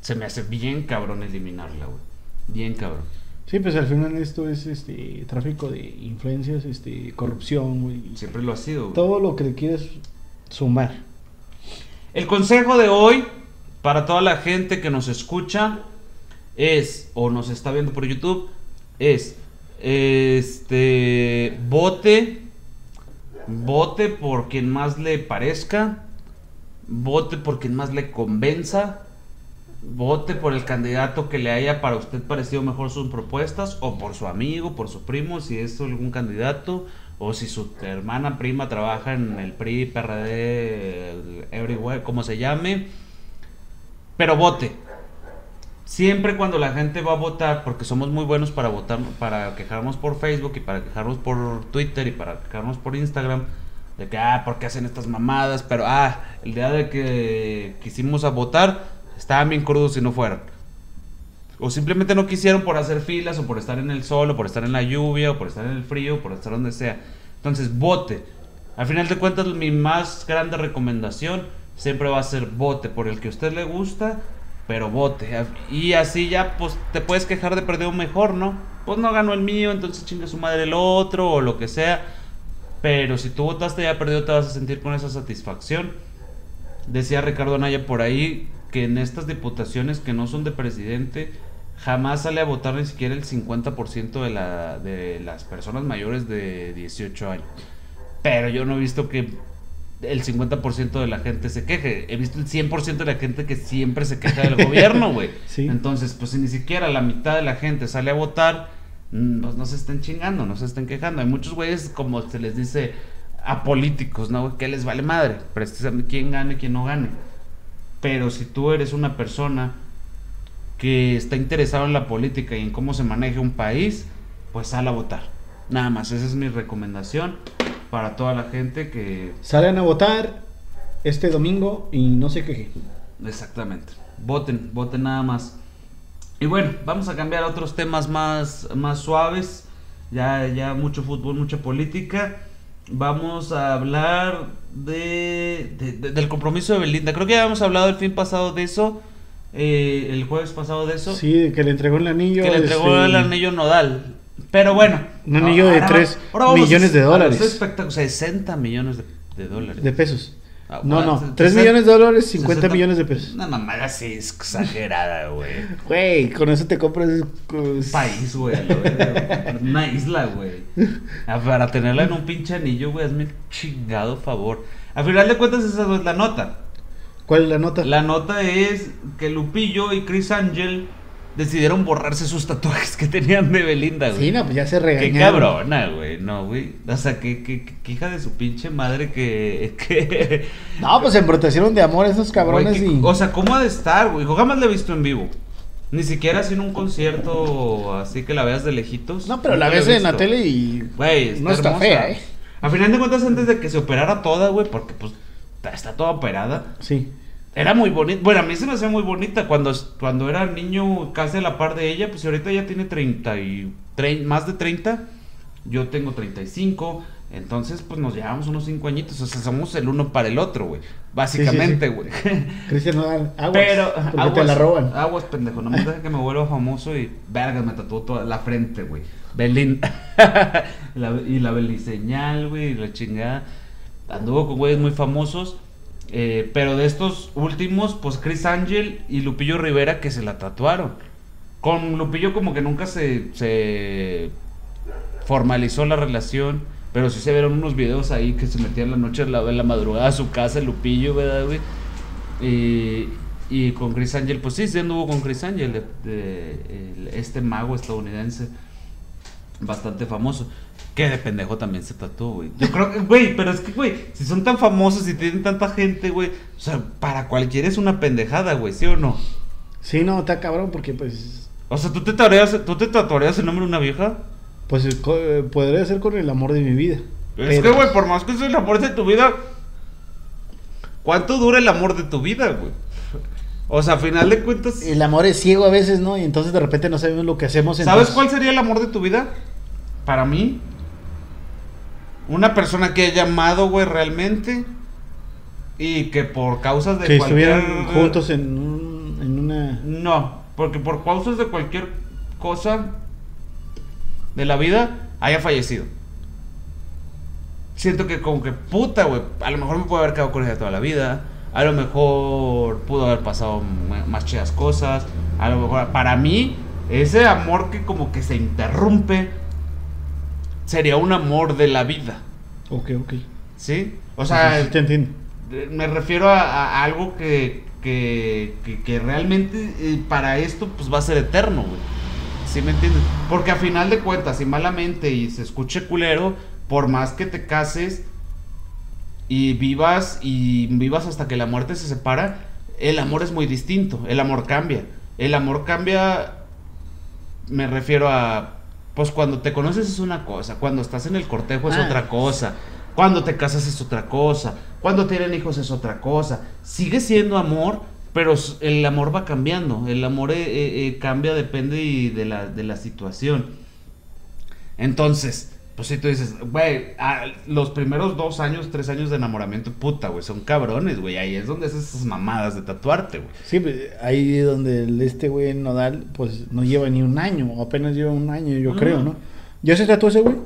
Se me hace bien cabrón eliminarla, güey. Bien cabrón. Sí, pues al final esto es este tráfico de influencias, este corrupción, güey. Siempre lo ha sido. Güey. Todo lo que le quieres sumar. El consejo de hoy para toda la gente que nos escucha es o nos está viendo por YouTube es este vote vote por quien más le parezca vote por quien más le convenza vote por el candidato que le haya para usted parecido mejor sus propuestas o por su amigo, por su primo si es algún candidato o si su hermana prima trabaja en el PRI, PRD, everywhere, como se llame pero vote. Siempre cuando la gente va a votar, porque somos muy buenos para votar, para quejarnos por Facebook y para quejarnos por Twitter y para quejarnos por Instagram, de que, ah, ¿por qué hacen estas mamadas? Pero, ah, el día de que quisimos votar, estaban bien crudos si no fueron. O simplemente no quisieron por hacer filas, o por estar en el sol, o por estar en la lluvia, o por estar en el frío, o por estar donde sea. Entonces, vote. Al final de cuentas, mi más grande recomendación siempre va a ser vote por el que a usted le gusta, pero vote. Y así ya, pues te puedes quejar de perder un mejor, ¿no? Pues no ganó el mío, entonces chingue su madre el otro o lo que sea. Pero si tú votaste ya perdido, te vas a sentir con esa satisfacción. Decía Ricardo Anaya por ahí que en estas diputaciones que no son de presidente, jamás sale a votar ni siquiera el 50% de, la, de las personas mayores de 18 años. Pero yo no he visto que el 50% de la gente se queje. He visto el 100% de la gente que siempre se queja del gobierno, güey. *laughs* Entonces, pues si ni siquiera la mitad de la gente sale a votar, mm, pues no se estén chingando, no se estén quejando. Hay muchos güeyes, como se les dice, a políticos, ¿no? Que les vale madre, precisamente quién gane, quién no gane. Pero si tú eres una persona que está interesado en la política y en cómo se maneja un país, pues sal a votar. Nada más, esa es mi recomendación para toda la gente que... Salen a votar este domingo y no se queje. Exactamente. Voten, voten nada más. Y bueno, vamos a cambiar a otros temas más, más suaves. Ya, ya mucho fútbol, mucha política. Vamos a hablar de, del compromiso de Belinda. Creo que ya habíamos hablado el fin pasado de eso. Eh, el jueves pasado de eso. Sí, que le entregó el anillo. Que le entregó el anillo nodal. Pero bueno. Un anillo de 3 millones de dólares. 60 millones de, dólares. De pesos. Ah, no, no, 3 millones de dólares, 50 millones de pesos. Una mamada así exagerada, güey. Güey, con eso te compras. Un país, güey. Una isla, güey. Ah, para tenerla en un pinche anillo, güey, hazme chingado favor. A final de cuentas, esa es la nota. ¿Cuál es la nota? La nota es que Lupillo y Chris Angel decidieron borrarse sus tatuajes que tenían de Belinda, güey. Sí, no, pues ya se regañaron. Qué cabrona, güey. No, güey. O sea, qué, qué, hija de su pinche madre que... que... No, pues se embrutecieron de amor esos cabrones y... O sea, ¿cómo ha de estar, güey? Yo jamás la he visto en vivo. Ni siquiera así en un concierto así que la veas de lejitos. No, pero la ves en la tele y... Güey, no está fea, ¿eh? A final de cuentas, antes de que se operara toda, güey, porque pues está toda operada. Sí. Era muy bonita. Bueno, a mí se me hacía muy bonita cuando, cuando era niño casi a la par de ella. Pues ahorita ya tiene 30 y... más de 30. Yo tengo 35. Entonces, pues nos llevamos unos 5 añitos. O sea, somos el uno para el otro, güey. Básicamente, güey. *laughs* Cristian no aguas. Pero, aguas, te la roban. Aguas, pendejo. No me dejes que me vuelva famoso y, verga, me tatuó toda la frente, güey. Belín. *laughs* y la beliseñal, güey. Y la chingada. Anduvo con güeyes muy famosos. Eh, pero de estos últimos, pues Chris Angel y Lupillo Rivera que se la tatuaron. Con Lupillo como que nunca se, se, formalizó la relación. Pero sí se vieron unos videos ahí que se metían la noche en la, en la madrugada a su casa, Lupillo, ¿verdad, güey? Y, y con Chris Angel, pues sí, sí anduvo con Chris Angel, de- este mago estadounidense, bastante famoso. Que de pendejo también se tatuó, güey. Yo creo que, güey, pero es que, güey, si son tan famosos y tienen tanta gente, güey, o sea, para cualquiera es una pendejada, güey, ¿sí o no? Sí, no, está cabrón porque pues... O sea, ¿tú te tatuarías, ¿tú te tatuarías el nombre de una vieja? Pues eh, eh, podría ser con el amor de mi vida. Es Pero- que, güey, por más que sea el amor de tu vida, ¿cuánto dura el amor de tu vida, güey? O sea, a final de cuentas, El amor es ciego a veces, ¿no? Y entonces de repente no sabemos lo que hacemos. ¿sabes cuál sería el amor de tu vida? Para mí, una persona que haya amado, güey, realmente, y que por causas de Que cualquier... estuvieran juntos en, un- en una... No, porque por causas de cualquier cosa de la vida haya fallecido. Siento que como que puta, güey, a lo mejor me puede haber quedado con ella toda la vida, a lo mejor pudo haber pasado más chidas cosas, a lo mejor para mí ese amor que como que se interrumpe sería un amor de la vida, Ok, ok. ¿sí? O sea, Sí, te entiendo. Me refiero a, a algo que, que, que, que realmente eh, para esto pues va a ser eterno, güey. ¿Sí me entiendes? Porque a final de cuentas, y malamente y se escuche culero, por más que te cases y vivas y vivas hasta que la muerte se separa, el amor es muy distinto, el amor cambia. El amor cambia, me refiero a, pues cuando te conoces es una cosa, cuando estás en el cortejo es Ah. otra cosa, cuando te casas es otra cosa, cuando tienen hijos es otra cosa. Sigue siendo amor, pero el amor va cambiando, el amor eh, eh, eh, cambia, depende y de, la, de la situación. Entonces, pues si tú dices, güey, los primeros dos años, tres años de enamoramiento, puta, güey, son cabrones, güey. Ahí es donde haces esas mamadas de tatuarte, güey. Sí, pues, ahí donde el- este güey Nodal, pues no lleva ni un año, o apenas lleva un año, yo creo, ¿no? ¿Ya se tatuó ese güey?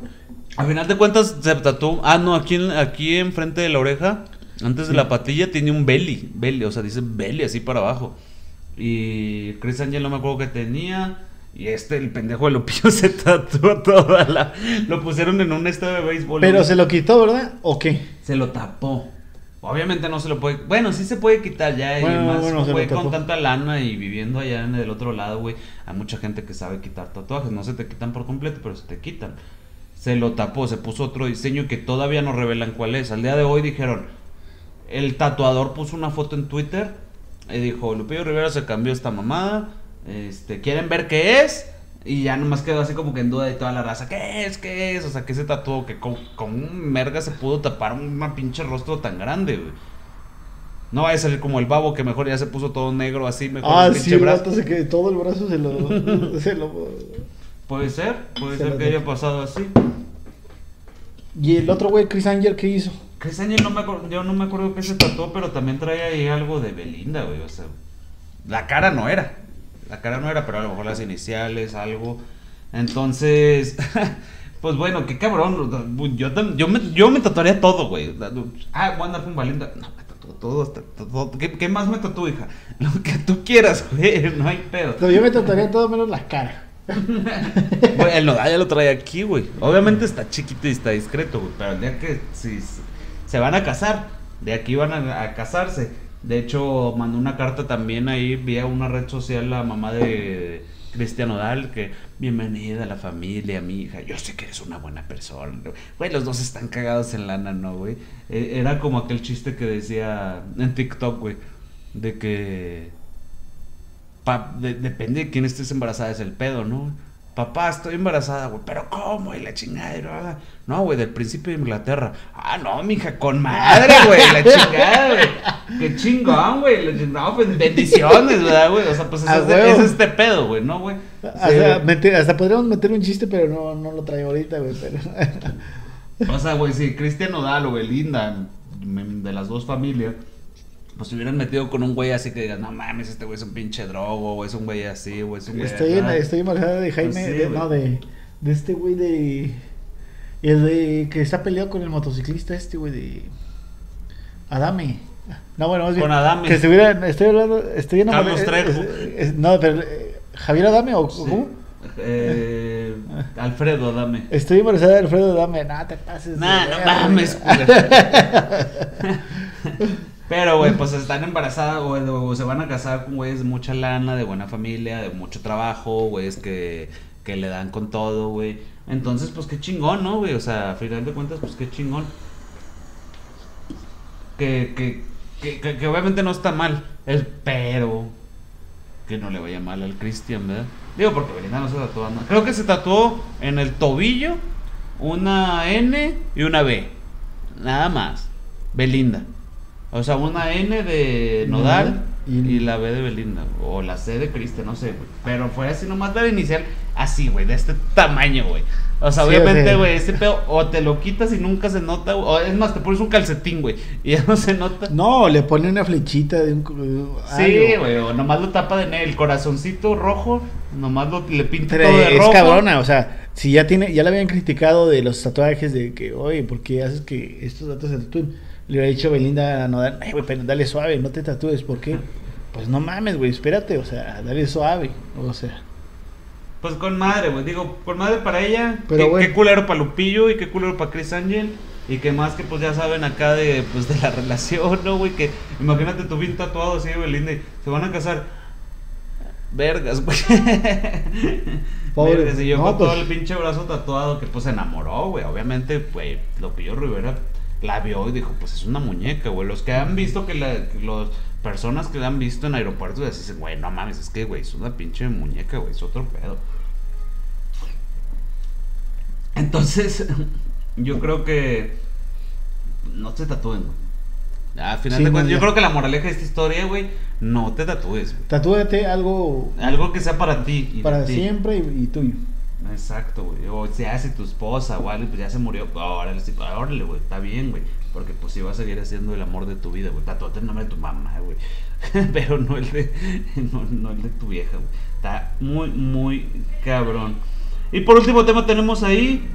A final de cuentas se tatuó. Ah, no, aquí, en- aquí enfrente de la oreja, antes de la patilla, tiene un belly. Belly, o sea, dice belly así para abajo. Y Chris Angel no me acuerdo que tenía. Y este, el pendejo de Lupillo *laughs* se tatuó toda la. Lo pusieron en un estadio de béisbol. Pero se lo quitó, ¿verdad? ¿O qué? Se lo tapó. Obviamente no se lo puede. Bueno, sí se puede quitar ya. Bueno, y más, bueno, güey, con tanta lana y viviendo allá en el otro lado, güey. Hay mucha gente que sabe quitar tatuajes. No se te quitan por completo, pero se te quitan. Se lo tapó, se puso otro diseño que todavía no revelan cuál es. Al día de hoy dijeron. El tatuador puso una foto en Twitter. Y dijo: Lupillo Rivera se cambió esta mamada. Este, ¿quieren ver qué es? Y ya nomás quedó así como que en duda de toda la raza. ¿Qué es? ¿Qué es? O sea, ¿qué se tatuó? Que con, con un merga se pudo tapar una pinche rostro tan grande, güey. No vaya a salir como el babo que mejor ya se puso todo negro así, mejor Ah, un sí, el brazo. se que todo el brazo se lo... *laughs* se lo... Puede ser, puede Se ser que haya pasado así. Y el otro güey, Chris Angel, ¿qué hizo? Chris Angel no me acuerdo, yo no me acuerdo qué se tatuó, pero también trae ahí algo de Belinda, güey. O sea, la cara no era. La cara no era, pero a lo mejor las iniciales, algo. Entonces, *laughs* pues bueno, qué cabrón. Yo, yo, me, yo me tatuaría todo, güey. Ah, voy a andar con Belinda. No, me tatuó todo, hasta todo. ¿Qué, qué más me tatuó, hija? *laughs* Lo que tú quieras, güey. No hay pedo. No, yo me tatuaría todo menos la cara. *laughs* Güey, el nodal ya lo trae aquí, güey. Obviamente está chiquito y está discreto, güey. Pero el día que si se van a casar, de aquí van a, a casarse. De hecho, mandó una carta también ahí vía una red social la mamá de Cristian Nodal que bienvenida a la familia, mi hija. Yo sé que eres una buena persona. Güey, los dos están cagados en lana, ¿no, güey? Eh, Era como aquel chiste que decía en TikTok, güey, de que Pa- de- depende de quién estés embarazada, es el pedo, ¿no? Papá, estoy embarazada, güey. ¿Pero cómo? Y la chingada. y bla, bla. No, güey, del príncipe de Inglaterra. Ah, no, mija, con madre, güey. La chingada, güey. Qué chingón, güey. No, pues bendiciones, ¿verdad, güey? O sea, pues es, de- es este pedo, güey, ¿no, güey? O sea, meter- hasta podríamos meter un chiste, pero no, no lo traigo ahorita, güey. Pero... *laughs* O sea, güey, si Cristian Nodal o Belinda, mm, de las dos familias, pues se hubieran metido con un güey así que digas, no mames, este güey es un pinche drogo, o es un güey así, o es un güey Estoy, en, acá". estoy embarazada de Jaime, Pues sí, de, güey. no, de, de este güey de... El de que está peleado con el motociclista este, güey, de... Adame. No, bueno, más bien... Con Adame. Que estuviera, estoy hablando, estoy enamorado... Carlos Trejo. es- es- no, pero... eh, ¿Javier Adame o Sí. cómo? Eh, Alfredo, dame. Estoy embarazada de Alfredo, dame. Nada, te pases. Nah, no mames. *laughs* Pero, güey, pues están embarazadas, güey, o se van a casar con güeyes de mucha lana, de buena familia, de mucho trabajo, güeyes que, que le dan con todo, güey. Entonces, pues qué chingón, ¿no, güey? O sea, a final de cuentas, pues qué chingón. Que, que, que, que, que obviamente no está mal, el pero que no le vaya mal al Cristian, ¿verdad? Digo, porque Belinda no se tatuó nada. Creo que se tatuó en el tobillo una N y una B. Nada más. Belinda. O sea, una N de Nodal Y- y, la B de Belinda. O la C de Cristian, no sé, güey. Pero fue así nomás la inicial, así, güey, de este tamaño, güey. O sea, Sí, obviamente, güey, este pedo o te lo quitas y nunca se nota, o es más, te pones un calcetín, güey, y ya no se nota. No, le pone una flechita de un. Sí, güey, o nomás lo tapa de el corazoncito rojo, nomás lo, le pinta Pero todo de es rojo. cabrona, o sea, si ya tiene, ya le habían criticado de los tatuajes de que, oye, ¿por qué haces que estos datos se tatúen? Le hubiera dicho Belinda a Nodal, ay, güey, pero dale suave, no te tatúes, ¿por qué? Pues no mames, güey, espérate, o sea, dale suave, o sea. Pues con madre, güey, digo, con madre para ella, Pero, qué, culero para Lupillo y qué culero para Chris Angel. Y que más que pues ya saben acá de pues de la *laughs* relación, ¿no, güey? Que imagínate tu bien tatuado así, Belinda, y se van a casar. Vergas, güey. *laughs* Pobre. Vergas, y yo No, con pues- todo el pinche brazo tatuado que pues se enamoró, güey. Obviamente, güey, Lupillo Rivera la vio y dijo, pues es una muñeca, güey. Los que han visto que la, que los personas que la han visto en aeropuertos dicen, güey, no mames, es que, güey, es una pinche muñeca, güey, es otro pedo. Entonces, *laughs* yo creo que no se tatúen, güey. A final Sí, de cuentas, yo creo que la moraleja de esta historia, güey, no te tatúes, güey. Tatúate algo Algo que sea para ti. y para siempre y, y tuyo. Exacto, güey. O sea, si tu esposa o algo, pues ya se murió. Órale, órale, güey. Está bien, güey. Porque pues si vas a seguir haciendo el amor de tu vida, güey. Tatúate el nombre de tu mamá, güey. *laughs* Pero no el de, no el de tu vieja, güey. Está muy, muy cabrón. Y por último tema tenemos ahí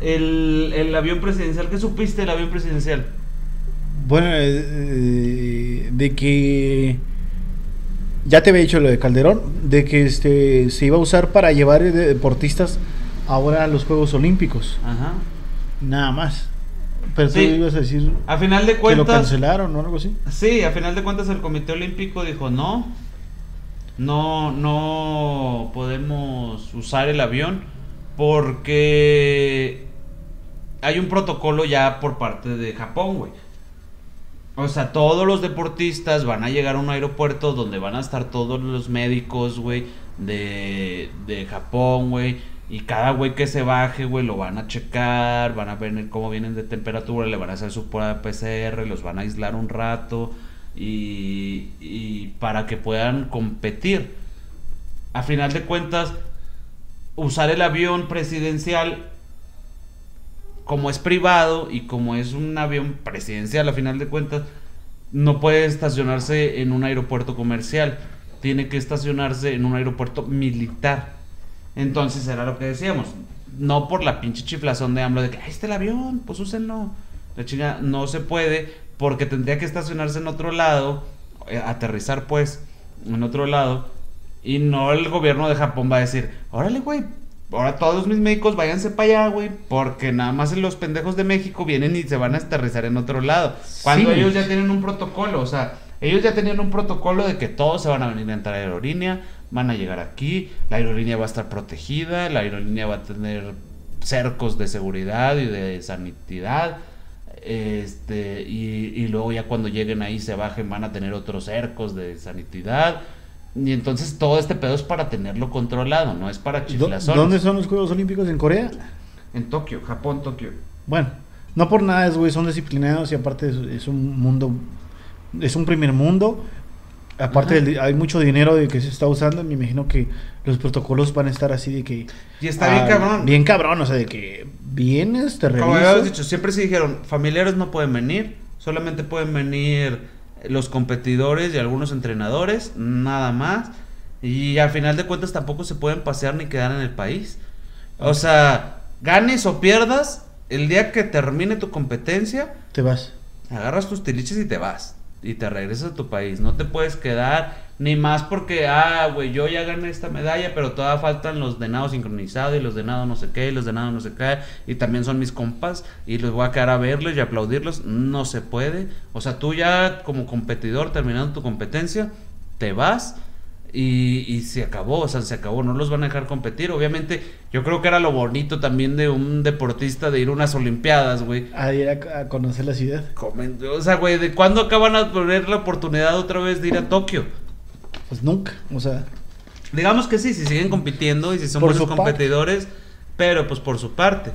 el, el avión presidencial. ¿Qué supiste del avión presidencial? Bueno, eh, eh, de que ya te había dicho lo de Calderón, de que este se iba a usar para llevar eh, deportistas ahora a los Juegos Olímpicos, Ajá. nada más. Pero tú Sí. ibas a decir A final de que lo cuentas. cancelaron o algo así. Sí, a final de cuentas el Comité Olímpico dijo no, no, no podemos usar el avión porque hay un protocolo ya por parte de Japón, güey. O sea, todos los deportistas van a llegar a un aeropuerto donde van a estar todos los médicos, güey, de, de Japón, güey. Y cada güey que se baje, güey, lo van a checar, van a ver cómo vienen de temperatura, le van a hacer su prueba PCR, los van a aislar un rato y, y para que puedan competir. A final de cuentas, usar el avión presidencial como es privado y como es un avión presidencial a final de cuentas, no puede estacionarse en un aeropuerto comercial, tiene que estacionarse en un aeropuerto militar. Entonces era lo que decíamos, no por la pinche chiflazón de AMLO de que ahí está el avión, pues úsenlo. La chinga no se puede porque tendría que estacionarse en otro lado, eh, aterrizar pues en otro lado y no el gobierno de Japón va a decir, órale güey, ahora todos mis médicos váyanse para allá, güey, porque nada más los pendejos de México vienen y se van a aterrizar en otro lado. Cuando Sí. ellos ya tienen un protocolo, o sea, ellos ya tenían un protocolo de que todos se van a venir a entrar a la aerolínea, van a llegar aquí, la aerolínea va a estar protegida, la aerolínea va a tener cercos de seguridad y de sanidad. Este, y, y luego ya cuando lleguen ahí se bajen van a tener otros cercos de sanidad. Y entonces todo este pedo es para tenerlo controlado, no es para chiflazones. ¿Dónde son los Juegos Olímpicos? ¿En Corea? En Tokio, Japón, Tokio. Bueno, no por nada, es, güey, son disciplinados y aparte es, es un mundo, es un primer mundo. Aparte del- hay mucho dinero de que se está usando, me imagino que los protocolos van a estar así de que... Y está bien ah, cabrón. Bien cabrón, o sea, de que vienes, te Como habíamos dicho, siempre se dijeron, familiares no pueden venir, solamente pueden venir los competidores y algunos entrenadores, nada más. Y al final de cuentas tampoco se pueden pasear ni quedar en el país. O sea, ganes o pierdas, el día que termine tu competencia, Te vas. agarras tus tiliches y te vas. Y te regresas a tu país. No te puedes quedar ni más porque, ah, güey, yo ya gané esta medalla, pero todavía faltan los de nado sincronizado y los de nado no sé qué, y los de nado no sé qué, y también son mis compas, y los voy a quedar a verles y aplaudirlos. No se puede. O sea, tú ya como competidor, terminando tu competencia, te vas y, y, se acabó, o sea, se acabó, no los van a dejar competir. Obviamente, yo creo que era lo bonito también de un deportista de ir a unas Olimpiadas, güey. A ir a, conocer la ciudad. o sea, güey, ¿de cuándo acaban a tener la oportunidad otra vez de ir a Tokio? Pues nunca, o sea. Digamos que sí, si siguen compitiendo y si son buenos competidores, pero pues por su parte.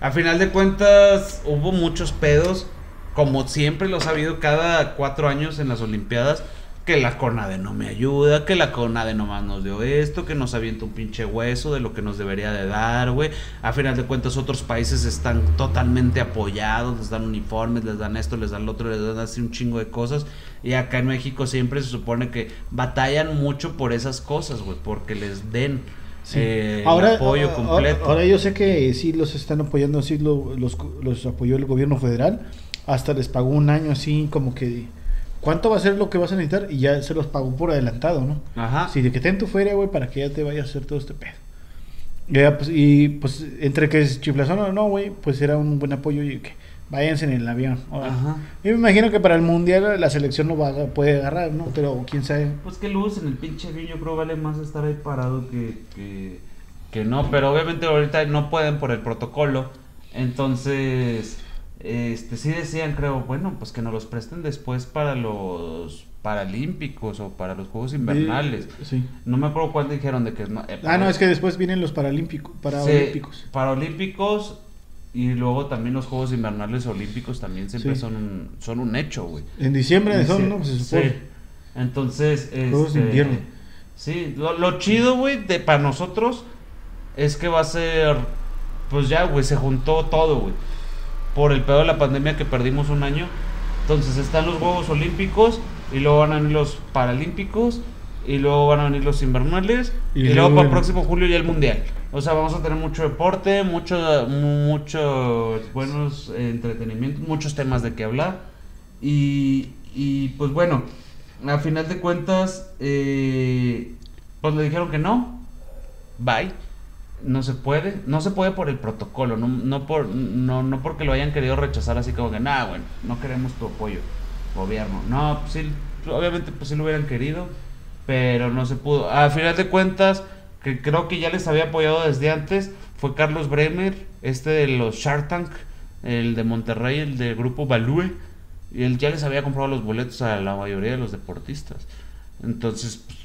A final de cuentas, hubo muchos pedos, como siempre los ha habido cada cuatro años en las Olimpiadas que la CONADE no me ayuda, que la CONADE nomás nos dio esto, que nos avienta un pinche hueso de lo que nos debería de dar, güey. A final de cuentas otros países están totalmente apoyados, les dan uniformes, les dan esto, les dan lo otro, les dan así un chingo de cosas. Y acá en México siempre se supone que batallan mucho por esas cosas, güey, porque les den eh, ahora, apoyo completo. Ahora, yo sé que sí los están apoyando, sí los, los apoyó el gobierno federal, hasta les pagó un año así como que ¿Cuánto va a ser lo que vas a necesitar? Y ya se los pagó por adelantado, ¿no? Ajá. Si de que ten tu feria, güey, para que ya te vayas a hacer todo este pedo. Pues, y pues, entre que es chiflazón o no, güey, pues era un buen apoyo y que váyanse en el avión. Ajá. Yo me imagino que para el mundial la selección no va a, puede agarrar, ¿no? Pero quién sabe. Pues que luz en el pinche avión, yo creo vale más estar ahí parado que, que, que no. Pero obviamente ahorita no pueden por el protocolo. Entonces este, sí decían, creo, bueno, pues que nos los presten después para los paralímpicos o para los Juegos Invernales. Sí. No me acuerdo cuál dijeron de que... Eh, ah, no, es que después vienen los paralímpicos. Paralímpicos. paralímpicos y luego también los Juegos Invernales Olímpicos también siempre son, un, son un hecho, güey. En diciembre son, ¿no? Se supone. Sí. Entonces, Juegos de este, invierno. Sí, lo, lo chido, güey, de, para nosotros es que va a ser... Pues ya, güey, se juntó todo, güey por el pedo de la pandemia que perdimos un año. Entonces están los Juegos Olímpicos y luego van a venir los Paralímpicos y luego van a venir los invernales y, luego para el próximo julio ya el mundial. O sea, vamos a tener mucho deporte, mucho, muchos buenos entretenimientos, muchos temas de qué hablar. Y, y pues bueno, a final de cuentas, eh, pues le dijeron que no. Bye no se puede, no se puede por el protocolo, no, no, por, no, no porque lo hayan querido rechazar así como que, nada, bueno, no queremos tu apoyo, gobierno. No, pues sí, obviamente pues sí lo hubieran querido, pero no se pudo. A final de cuentas, que creo que ya les había apoyado desde antes, fue Carlos Bremer, este de los Shark Tank, el de Monterrey, el del grupo Balúe, y él ya les había comprado los boletos a la mayoría de los deportistas. Entonces, pues,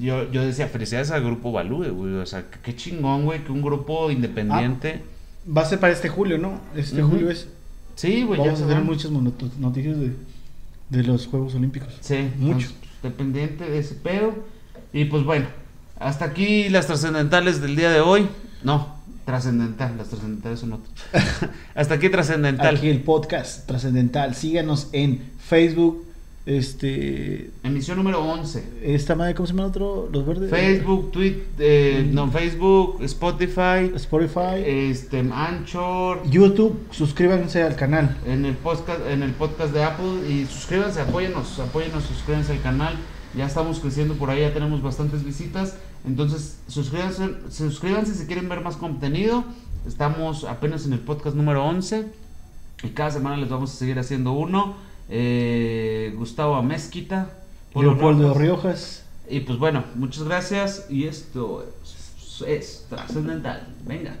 yo, yo decía, felicidades al grupo Balú, güey. O sea, qué chingón, güey, que un grupo independiente. Ah, va a ser para este julio, ¿no? Este julio es. Sí, güey. Vamos a tener muchas noticias de, de los Juegos Olímpicos. Sí, muchos. Dependiente de ese pedo. Y pues bueno, hasta aquí las trascendentales del día de hoy. No, trascendental, las trascendentales son otras. *laughs* hasta aquí trascendental. Aquí el podcast trascendental. Síganos en Facebook, este. Emisión número 11. Esta madre, ¿cómo se llama otro? Los verdes. Facebook, Twitter, eh, no, Facebook, Spotify. Spotify. Este, Anchor. YouTube, suscríbanse al canal. En el podcast, en el podcast de Apple. Y suscríbanse, apóyenos, apóyenos, suscríbanse al canal. Ya estamos creciendo por ahí, ya tenemos bastantes visitas. Entonces, suscríbanse, suscríbanse si quieren ver más contenido. Estamos apenas en el podcast número 11. Y cada semana les vamos a seguir haciendo uno eh, Gustavo Amezquita, Leopoldo Riojas. Y pues bueno, muchas gracias y esto es trascendental. Venga.